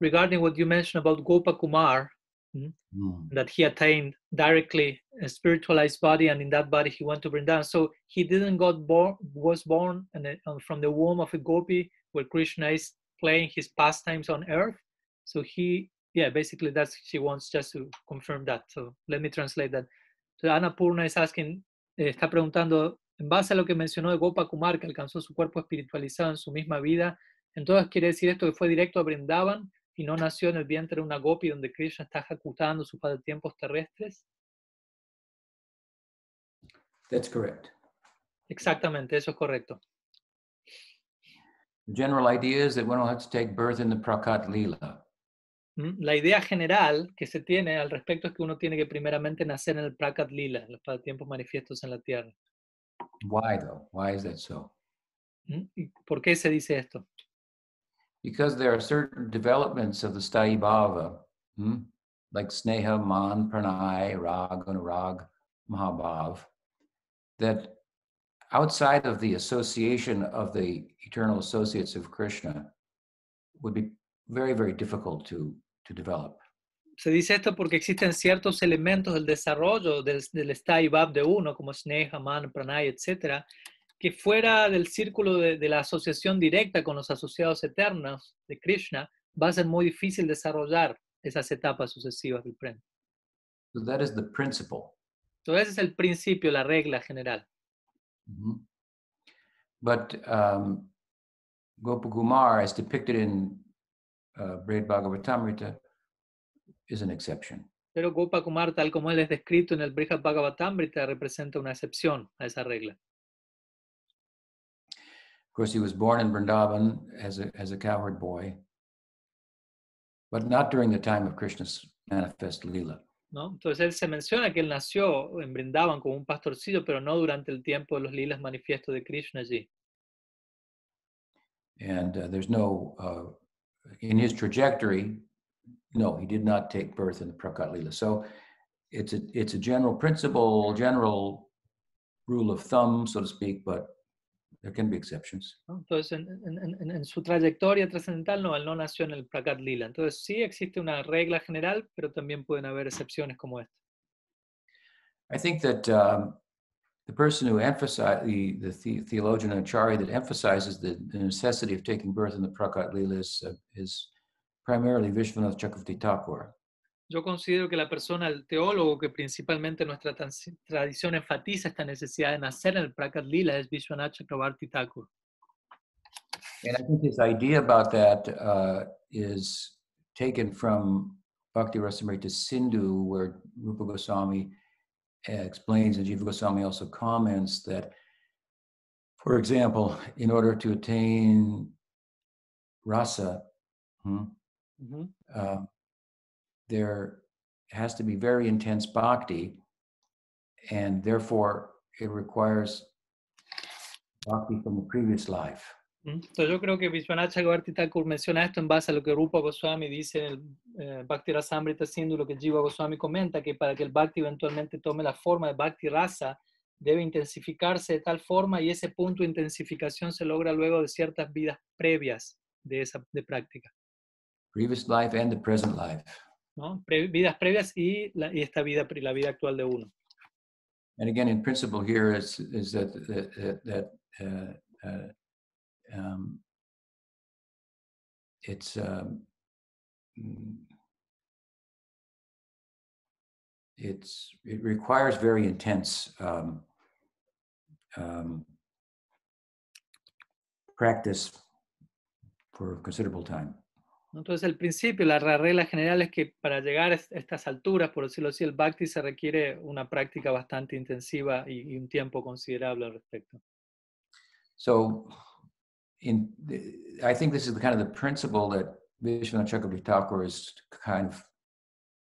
regarding what you mentioned about Gopa Kumar, Hmm. that he attained directly a spiritualized body, and in that body he went to Vrindavan. So he didn't got born, was born in a, uh, from the womb of a gopi where Krishna is playing his pastimes on earth. So he, yeah, basically that's she wants just to confirm that. So let me translate that. So Anna Purna is asking, eh, está preguntando, en base a lo que mencionó de Gopa Kumar, que alcanzó su cuerpo espiritualizado en su misma vida, entonces quiere decir esto que fue directo a Vrindavan y no nació en el vientre de una gopi donde Krishna está ejecutando sus pasatiempos terrestres. That's correct. Exactamente, eso es correcto. The general idea is that one will have to take birth in the Prakat Lila. ¿Mm? La idea general que se tiene al respecto es que uno tiene que primeramente nacer en el Prakat Lila, los pasatiempos manifiestos en la tierra. Why though? Why is that so? ¿Mm? ¿Y por qué se dice esto? Because there are certain developments of the Sthayi Bhava, hmm, like Sneha, Man, Pranay, Rag, Anurag, Mahabhav, that outside of the association of the eternal associates of Krishna would be very, very difficult to, to develop. Se dice esto porque existen ciertos elementos del desarrollo del, del Sthai Bhav de uno, como Sneha, Man, Pranay, etcétera, que fuera del círculo de, de la asociación directa con los asociados eternos de Krishna, va a ser muy difícil desarrollar esas etapas sucesivas del Prem. So that is the principle. Entonces, ese es el principio, la regla general. Mhm. But um, Gopakumar, as depicted in uh, Brihad Bhagavatamrita, is an exception. Pero Gopa Kumar, tal como él es descrito en el Brihad Bhagavatamrita, representa una excepción a esa regla. Of course, he was born in Vrindavan as a, as a cowherd boy, but not during the time of Krishna's manifest Leela. ¿no? Entonces él se menciona que él nació en Brindavan como un pastorcillo, pero no durante el tiempo de los lilas manifiestos de Krishna allí. And uh, there's no, uh, in his trajectory, no, he did not take birth in the Prakat Lila. So it's a, it's a general principle, general rule of thumb, so to speak, but there can be exceptions. Entonces, en, en- en- en su trayectoria trascendental, no, él no nació en el Prakat Lila. Entonces, sí existe una regla general, pero también pueden haber excepciones como esta. I think that um, the person who emphasized the, the, the theologian Acharya that emphasizes the, the necessity of taking birth in the Prakat Lila is, uh, is primarily Vishwanath Chakravarti Thakur. Yo considero que la persona, el teólogo que principalmente nuestra tradición enfatiza esta necesidad de nacer en el Prakat Lila es Vishwanath Chakravarti Thakur. And I think his idea about that uh, is taken from Bhakti Rasamrita Sindhu, where Rupa Goswami uh, explains, and Jiva Goswami also comments that, for example, in order to attain rasa, hmm, Ujú. uh, there has to be very intense bhakti, and therefore it requires bhakti from the previous life. ¿Mm? Entonces yo creo que Vishwanath Chakravarti Thakur menciona esto en base a lo que Rupa Goswami dice en el eh, Bhakti Rasamrita Sindhu, lo que Jiva Goswami comenta, que para que el Bhakti eventualmente tome la forma de Bhakti Rasa, debe intensificarse de tal forma y ese punto de intensificación se logra luego de ciertas vidas previas de esa de práctica. previous life and the present life. ¿No? Pre- vidas previas y, la, y esta vida, la vida actual de uno. And again, in principle here is, is that, that, that uh, uh, um, it's, um, it's, it requires very intense um, um, practice for considerable time. Entonces, el principio, la regla general es que para llegar a estas alturas, por decirlo así, el bhakti se requiere una práctica bastante intensiva y, y un tiempo considerable al respecto. So, in I think this is the kind of the principle that Vishwanath Chakravarti Thakur is kind of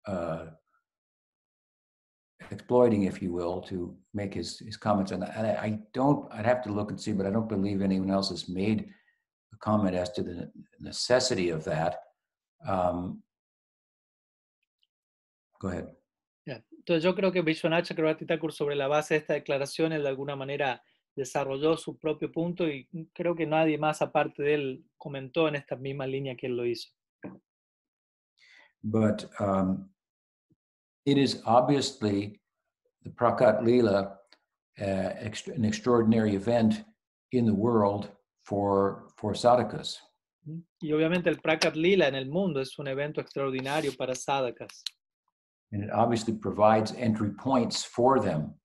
uh, exploiting, if you will, to make his his comments. And I, I don't. I'd have to look and see, but I don't believe anyone else has made comment as to the necessity of that. Um, go ahead. Entonces, yo creo que Vishwanath Chakravarti Thakur, sobre la base de esta declaración, él de alguna manera desarrolló su propio punto y creo que nadie más aparte de él comentó en esta misma línea que él lo hizo. but um, it is obviously the Prakat Leela, uh, an extraordinary event in the world for for sadhakas. Y obviamente el Prakat Lila en el mundo es un evento extraordinario para sadhakas, And it obviously provides entry points for them.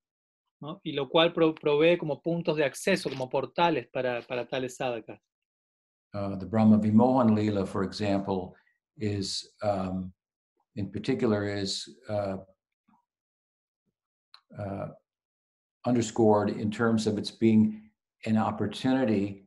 ¿no? y lo cual pro- provee como puntos de acceso, como portales para, para tales sadhakas. Uh, the Brahma Vimohan Lila, for example, is um, in particular is uh, uh, underscored in terms of its being an opportunity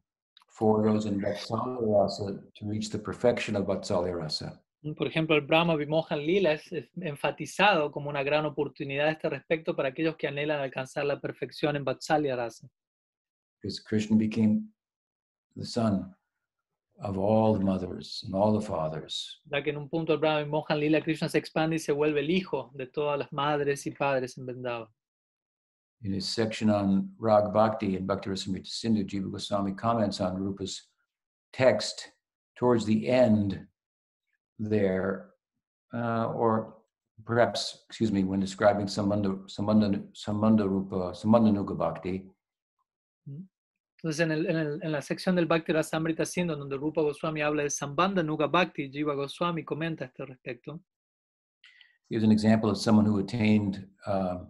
for those in Vatsalya rasa to reach the perfection of Vatsalya rasa. ¿Mm? Por ejemplo, el Brahma Vimohan Lila es, es enfatizado como una gran oportunidad a este respecto para aquellos que anhelan alcanzar la perfección en Vatsalya Rasa. Because Krishna became the son of all the mothers and all the fathers. ya que en un punto el Brahma Vimohan Lila Krishna se expande y se vuelve el hijo de todas las madres y padres en Vrindavan. In his section on Rag Bhakti and Bhakti Rasamrita Sindhu, Jiva Goswami comments on Rupa's text towards the end there, uh, or perhaps, excuse me, when describing Sambandha, Sambandha, Sambandha Rupa, Sambandhanuga Bhakti, Entonces, en, el- en el- en la sección del Bhakti Rasamrita Sindhu, donde Rupa Goswami habla de Sambandha Nuga Bhakti, Jiva Goswami comenta a este respecto. gives an example of someone who attained um,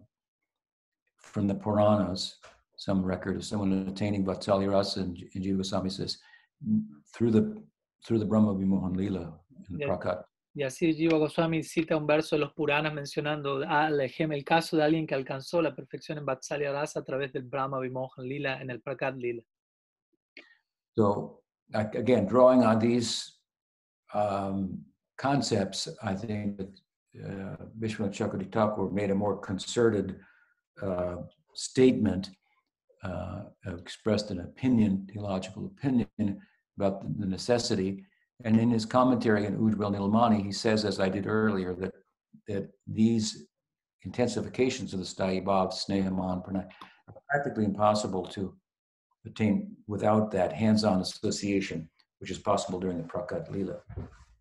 from the Puranas, some record of someone attaining Vatsalya Rasa, and, and Jiva Goswami says, through the through the Brahma Vimohan Leela in the Yeah. Prakat. Y así Jiva Goswami cita un verso de los Puranas mencionando ah, el, ejem- el caso de alguien que alcanzó la perfección en Vatsalya Rasa a través del Brahma Vimohan Lila en el Prakat Lila. So again, drawing on these um, concepts, I think that uh, Vishwanath Chakravarti Thakur made a more concerted uh, statement, uh, expressed an opinion, theological opinion about the, necessity. And in his commentary on Ujjwal Nilamani, he says, as I did earlier, that, that these intensifications of the Stayibhav, Snehaman, Pranay are practically impossible to attain without that hands-on association, which is possible during the Prakat Lila.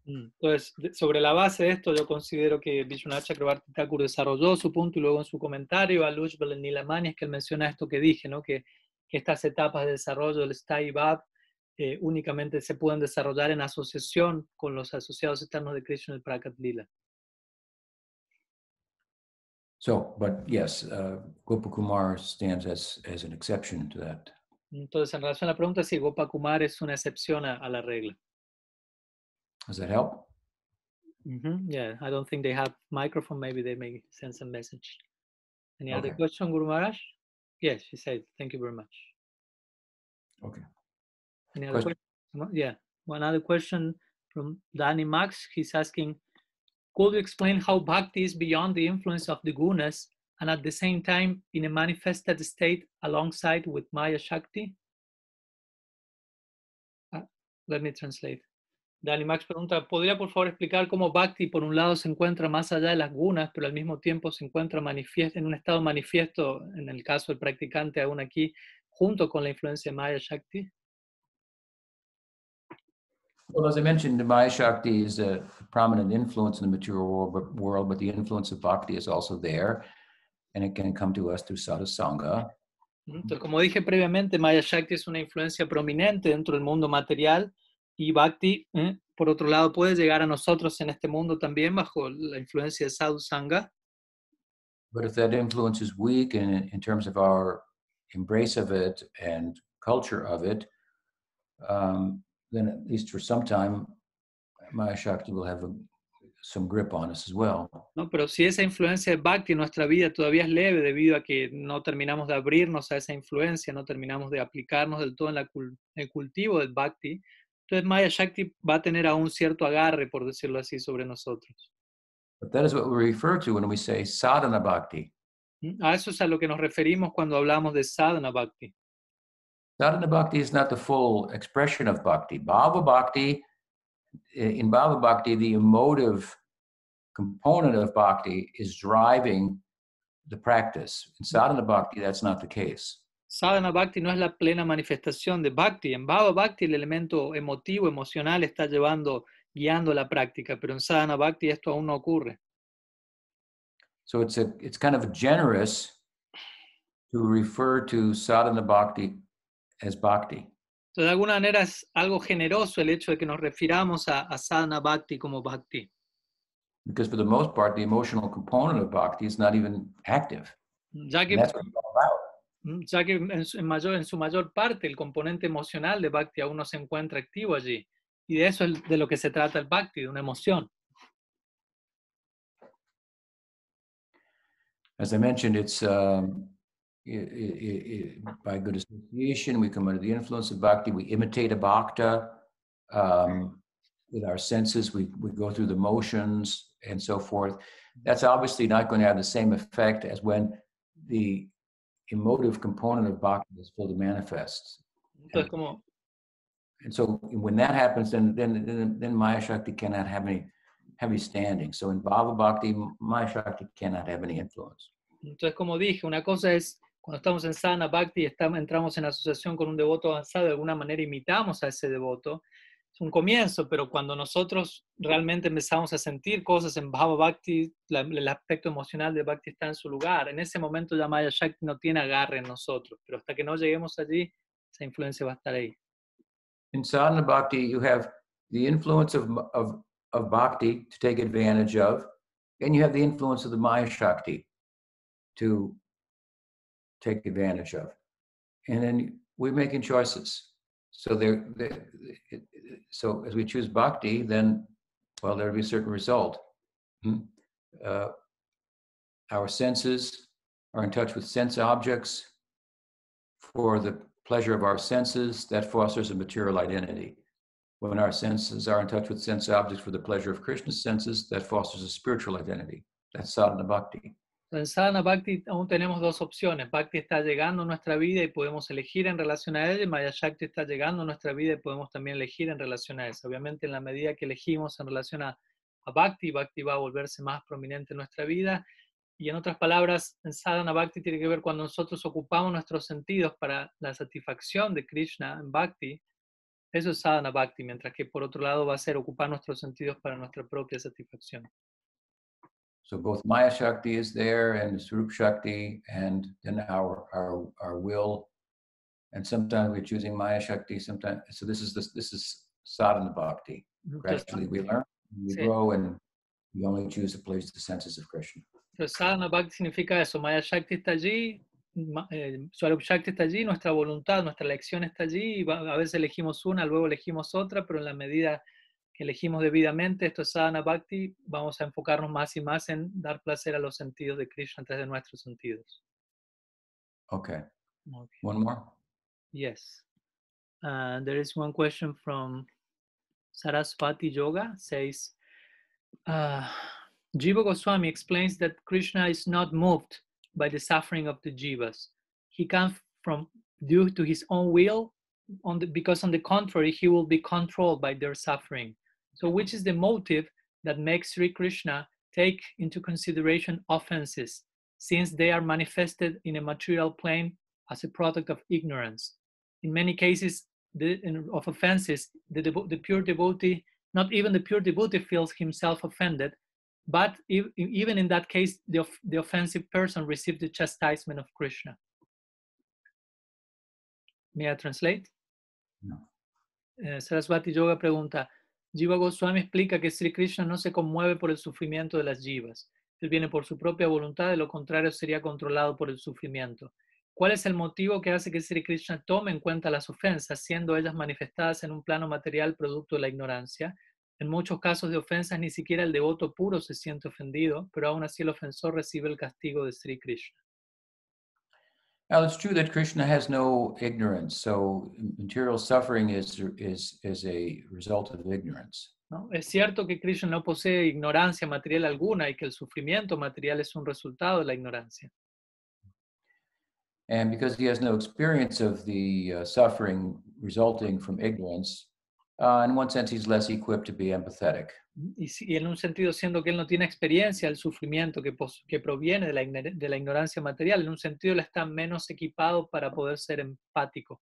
Mm. Entonces, sobre la base de esto, yo considero que Vishwanath Chakrabarti Thakur desarrolló su punto y luego en su comentario a Lushbal Nilamani es que él menciona esto que dije, ¿no? que, que estas etapas de desarrollo del Stai Bab eh, únicamente se pueden desarrollar en asociación con los asociados eternos de Krishna en el Prakat Lila. So, but yes, uh, Gopakumar stands as, as an exception to that. Entonces, en relación a la pregunta, si Gopakumar es una excepción a, a la regla. Does that help? Mhm, Yeah, I don't think they have microphone. Maybe they may send some message. Any other question, Guru Maharaj? Yes, she said, thank you very much. Okay. Any other Question. question? Yeah, one other question from Danny Max. He's asking, could you explain how bhakti is beyond the influence of the gunas and at the same time in a manifested state alongside with Maya Shakti? Ah, let me translate. Danny Max pregunta, ¿podría por favor explicar cómo Bhakti por un lado se encuentra más allá de las gunas, pero al mismo tiempo se encuentra manifiesto, en un estado manifiesto, en el caso del practicante aún aquí, junto con la influencia de Maya Shakti? Well, as I mentioned, Maya Shakti is a prominent influence in the material world, but, world, but the influence of Bhakti is also there, and it can come to us through sadhusanga. Entonces, como dije previamente, Maya Shakti es una influencia prominente dentro del mundo material y Bhakti, eh, por otro lado, puede llegar a nosotros en este mundo también bajo la influencia de Sadhu Sangha. But if that influence is weak in, in terms of our embrace of it and culture of it, um, then at least for some time, Maya Shakti will have a, some grip on us as well. ¿no? Pero si esa influencia de Bhakti en nuestra vida todavía es leve debido a que no terminamos de abrirnos a esa influencia, no terminamos de aplicarnos del todo en la cul- el cultivo del Bhakti, entonces Maya Shakti va a tener aún cierto agarre, por decirlo así, sobre nosotros. But that is what we refer to when we say sadhana bhakti. ¿Mm? A eso es a lo que nos referimos cuando hablamos de Sadhana Bhakti. Sadhana bhakti is not the full expression of bhakti. Bhava bhakti, eh, in Bhava bhakti, the emotive component of bhakti is driving the practice. In mm. sadhana bhakti, that's not the case. Sadhana Bhakti no es la plena manifestación de Bhakti. En Bhava Bhakti el elemento emotivo, emocional está llevando, guiando la práctica, pero en Sadhana Bhakti esto aún no ocurre. So it's a it's kind of generous to refer to sadhana bhakti as bhakti. Entonces, de alguna manera es algo generoso el hecho de que nos refiramos a, a Sadhana Bhakti como Bhakti. Because for the most part, the emotional component of bhakti is not even active. Ya que, that's what it's all about. Mm, ya que en, su, mayor, en su mayor parte el componente emocional de Bhakti aún no se encuentra activo allí. Y de eso es de lo que se trata el Bhakti, de una emoción. As I mentioned, it's um, i- i- i- i- by good association, we come under the influence of bhakti. We imitate a bhakta um, with our senses. We, we go through the motions and so forth. That's obviously not going to have the same effect as when the emotive component of bhakti is fully manifest. Entonces, como, And so when that happens, then then then, then Maya Shakti cannot have any heavy standing. So in Bhava Bhakti, Maya Shakti cannot have any influence. Entonces, como dije, una cosa es cuando estamos en Sadhana Bhakti estamos, entramos en asociación con un devoto avanzado, de alguna manera imitamos a ese devoto. Es un comienzo, pero cuando nosotros realmente empezamos a sentir cosas en Bhava Bhakti, la- el aspecto emocional de Bhakti está en su lugar. En ese momento ya Maya Shakti no tiene agarre en nosotros, pero hasta que no lleguemos allí, esa influencia va a estar ahí. In sadhana bhakti, you have the influence of, of, of bhakti to take advantage of, and you have the influence of the Maya Shakti to take advantage of. And then we're making choices. So there, there- so as we choose bhakti, then, well, there'll be a certain result. Hmm? Uh, Our senses are in touch with sense objects for the pleasure of our senses, that fosters a material identity. When our senses are in touch with sense objects for the pleasure of Krishna's senses, that fosters a spiritual identity. That's sadhana bhakti. En sadhana bhakti aún tenemos dos opciones. Bhakti está llegando a nuestra vida y podemos elegir en relación a ella, y Maya Shakti está llegando a nuestra vida y podemos también elegir en relación a eso. Obviamente, en la medida que elegimos en relación a, a Bhakti, Bhakti va a volverse más prominente en nuestra vida. Y en otras palabras, en sadhana Bhakti tiene que ver cuando nosotros ocupamos nuestros sentidos para la satisfacción de Krishna en Bhakti. Eso es sadhana Bhakti, mientras que por otro lado va a ser ocupar nuestros sentidos para nuestra propia satisfacción. So both Maya Shakti is there and Swarup Shakti, and then our our our will. And sometimes we're choosing Maya Shakti, sometimes so this is this this is sadhana bhakti. Gradually we learn, we Sí. grow, and we only choose to place the senses of Krishna. Entonces, sadhana bhakti significa eso. Maya Shakti está allí, eh, Swarup Shakti está allí, nuestra voluntad, nuestra elección está allí. y a veces elegimos una, luego elegimos otra, pero en la medida que elegimos debidamente, esto es sadhana bhakti, vamos a enfocarnos más y más en dar placer a los sentidos de Krishna antes de nuestros sentidos. Okay, Ok. one more. Yes. Uh, there is one question from Saraswati Yoga says, uh, Jiva Goswami explains that Krishna is not moved by the suffering of the jivas. He comes from due to his own will, on the, because on the contrary, he will be controlled by their suffering. So, which is the motive that makes Sri Krishna take into consideration offenses, since they are manifested in a material plane as a product of ignorance? in many cases the, in, of offenses, the, the pure devotee, not even the pure devotee feels himself offended, but ev- even in that case, the, the offensive person received the chastisement of Krishna. May I translate? No. Eh, Saraswati Yoga pregunta, Jiva Goswami explica que Sri Krishna no se conmueve por el sufrimiento de las jivas. Él viene por su propia voluntad, de lo contrario sería controlado por el sufrimiento. ¿Cuál es el motivo que hace que Sri Krishna tome en cuenta las ofensas, siendo ellas manifestadas en un plano material producto de la ignorancia? En muchos casos de ofensas ni siquiera el devoto puro se siente ofendido, pero aún así el ofensor recibe el castigo de Sri Krishna. Now it's true that Krishna has no ignorance, so material suffering is is is a result of ignorance. ¿no? Es cierto que Krishna no posee ignorancia material alguna y que el sufrimiento material es un resultado de la ignorancia. And because he has no experience of the uh, suffering resulting from ignorance, uh, in one sense, he's less equipped to be empathetic. Y, y en un sentido, siendo que él no tiene experiencia del sufrimiento que, que proviene de la, de la ignorancia material, en un sentido él está menos equipado para poder ser empático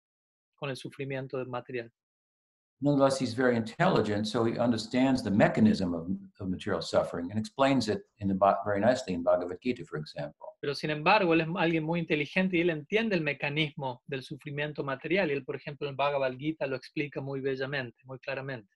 con el sufrimiento del material. Nonetheless, he's very intelligent, so he understands the mechanism of, of material suffering and explains it in the, very nicely in Bhagavad Gita, for example. Pero sin embargo, él es alguien muy inteligente y él entiende el mecanismo del sufrimiento material. Y él, por ejemplo, en Bhagavad Gita lo explica muy bellamente, muy claramente.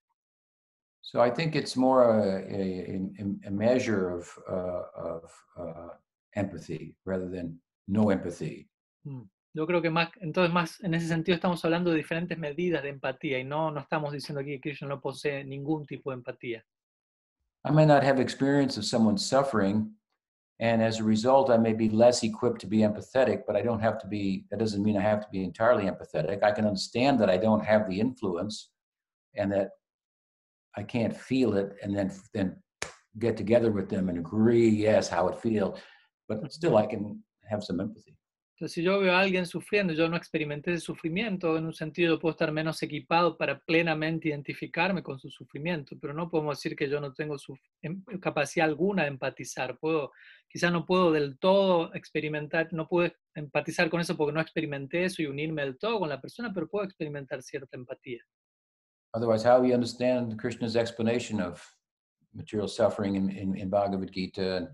So I think it's more a, a, a- measure of, uh, of uh, empathy rather than no empathy. Mm. Yo creo que más, entonces más en ese sentido estamos hablando de diferentes medidas de empatía y no, no estamos diciendo aquí que Krishna no posee ningún tipo de empatía. I may not have experience of someone suffering, and as a result, I may be less equipped to be empathetic, but I don't have to be, that doesn't mean I have to be entirely empathetic. I can understand that I don't have the influence and that I can't feel it and then, then get together with them and agree, yes, how it feels, but still I can have some empathy. Entonces, si yo veo a alguien sufriendo yo no experimenté ese sufrimiento, en un sentido puedo estar menos equipado para plenamente identificarme con su sufrimiento, pero no podemos decir que yo no tengo su, em- capacidad alguna de empatizar. Puedo, quizás no puedo del todo experimentar, no puedo empatizar con eso porque no experimenté eso y unirme del todo con la persona, pero puedo experimentar cierta empatía. Otherwise, how we understand Krishna's explanation of material suffering in, in, in Bhagavad Gita and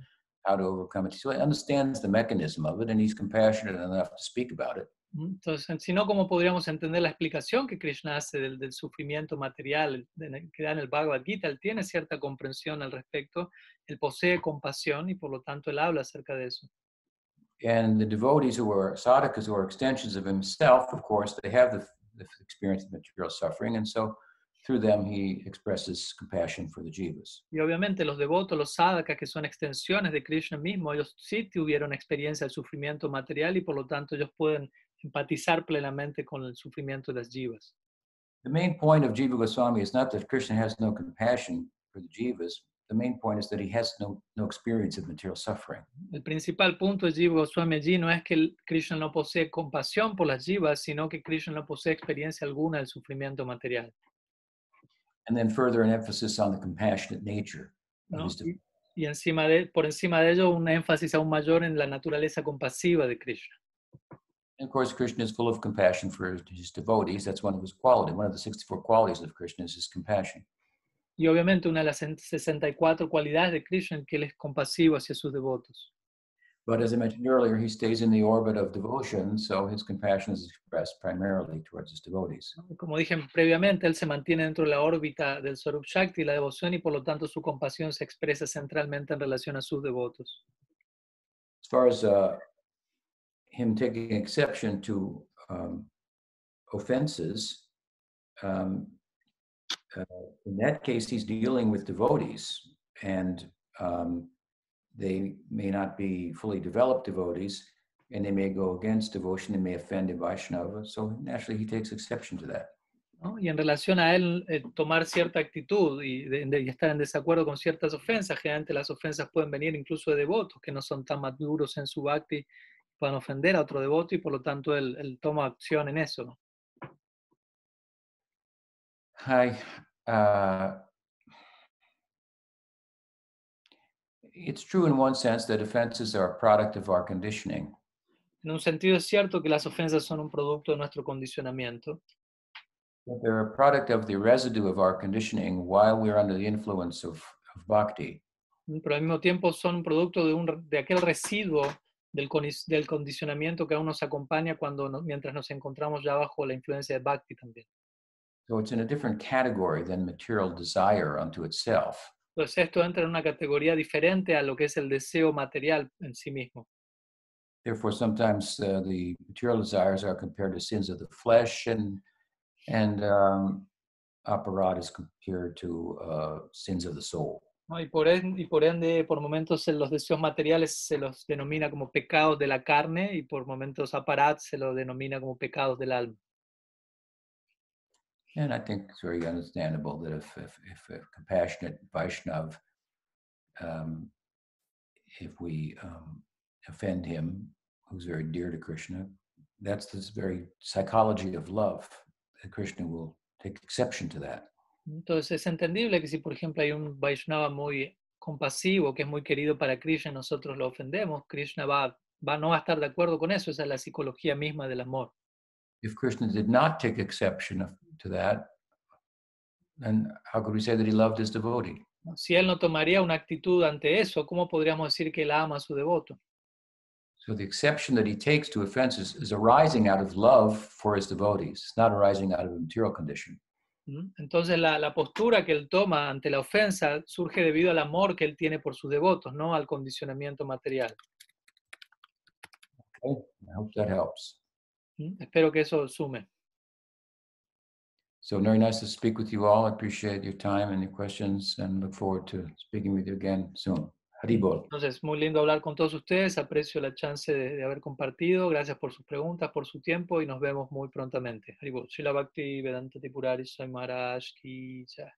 how to overcome it. So he understands the mechanism of it and he's compassionate enough to speak about it. Entonces, si no, ¿cómo podríamos entender la explicación que Krishna hace del, del sufrimiento material que da en el Bhagavad Gita? Él tiene cierta comprensión al respecto, él posee compasión y por lo tanto él habla acerca de eso. And the devotees who are sadhakas, who are extensions of himself, of course, they have the, the experience of material suffering. And so through them, he expresses compassion for the jivas. Y obviamente los devotos, los sadhakas, que son extensiones de Krishna mismo, ellos sí tuvieron experiencia del sufrimiento material y por lo tanto ellos pueden empatizar plenamente con el sufrimiento de las jivas. The main point of Jiva Goswami is not that Krishna has no compassion for the jivas. The main point is that he has no, no experience of material suffering. El principal punto de Jiva Goswami allí no es que Krishna no posee compasión por las jivas, sino que Krishna no posee experiencia alguna del sufrimiento material. And then further an emphasis on the compassionate nature of ¿no? his Y, y encima de, por encima de ello, un énfasis aún mayor en la naturaleza compasiva de Krishna. And of course, Krishna is full of compassion for his- his devotees. That's one of his qualities. One of the 64 qualities of Krishna is his compassion. Y obviamente una de las 64 cualidades de Krishna es que él es compasivo hacia sus devotos. But as I mentioned earlier, he stays in the orbit of devotion, so his compassion is expressed primarily towards his devotees. Como dije previamente, él se mantiene dentro de la órbita del Swarup Shakti, la devoción, y por lo tanto su compasión se expresa centralmente en relación a sus devotos. As far as uh, him taking exception to um, offenses, um, uh, in that case, he's dealing with devotees, and um, they may not be fully developed devotees, and they may go against devotion, they may offend a Vaishnava. So naturally, he takes exception to that. ¿no? Y en relación a él eh, tomar cierta actitud y, de- de- y estar en desacuerdo con ciertas ofensas, generalmente las ofensas pueden venir incluso de devotos que no son tan maduros en su bhakti, pueden ofender a otro devoto y por lo tanto él, él toma acción en eso. ¿no? Hi. Uh, it's true in one sense that offenses are a product of our conditioning. En un sentido es cierto que las ofensas son un producto de nuestro condicionamiento, But they're a product of the residue of our conditioning while we're under the influence of, of bhakti. pero al mismo tiempo son un producto de, un, de aquel residuo del, del condicionamiento que aún nos acompaña cuando mientras nos encontramos ya bajo la influencia de Bhakti también. So it's in a different category than material desire unto itself. Entonces esto entra en una categoría diferente a lo que es el deseo material en sí mismo. Therefore, sometimes uh, the material desires are compared to sins of the flesh, and and um, aparat is compared to uh, sins of the soul. ¿no? Y, por en- y por ende, por momentos en los deseos materiales se los denomina como pecados de la carne y por momentos aparat se los denomina como pecados del alma. And I think it's very understandable that if if, if a compassionate Vaishnav, um, if we um, offend him, who's very dear to Krishna, that's this very psychology of love. That Krishna will take exception to that. Entonces es entendible que si, por ejemplo, hay un Vaishnava muy compasivo, que es muy querido para Krishna, nosotros lo ofendemos, Krishna va, va, no va a estar de acuerdo con eso, esa es la psicología misma del amor. If Krishna did not take exception of, to that, then how could we say that he loved his devotee? Si él no tomaría una actitud ante eso, ¿cómo podríamos decir que él ama a su devoto? So the exception that he takes to offenses is arising out of love for his devotees. It's not arising out of a material condition. ¿Mm? Entonces la, la postura que él toma ante la ofensa surge debido al amor que él tiene por sus devotos, no al condicionamiento material. Okay? I hope that helps. Espero que eso sume. So very nice to speak with you all. I appreciate your time and your questions and look forward to speaking with you again soon. Haribol. Entonces, muy lindo hablar con todos ustedes, aprecio la chance de, de haber compartido, gracias por sus preguntas, por su tiempo y nos vemos muy prontamente. Haribol, Shila Bhakti Vedanta Tripurari Swami Maharaj Ki Jai.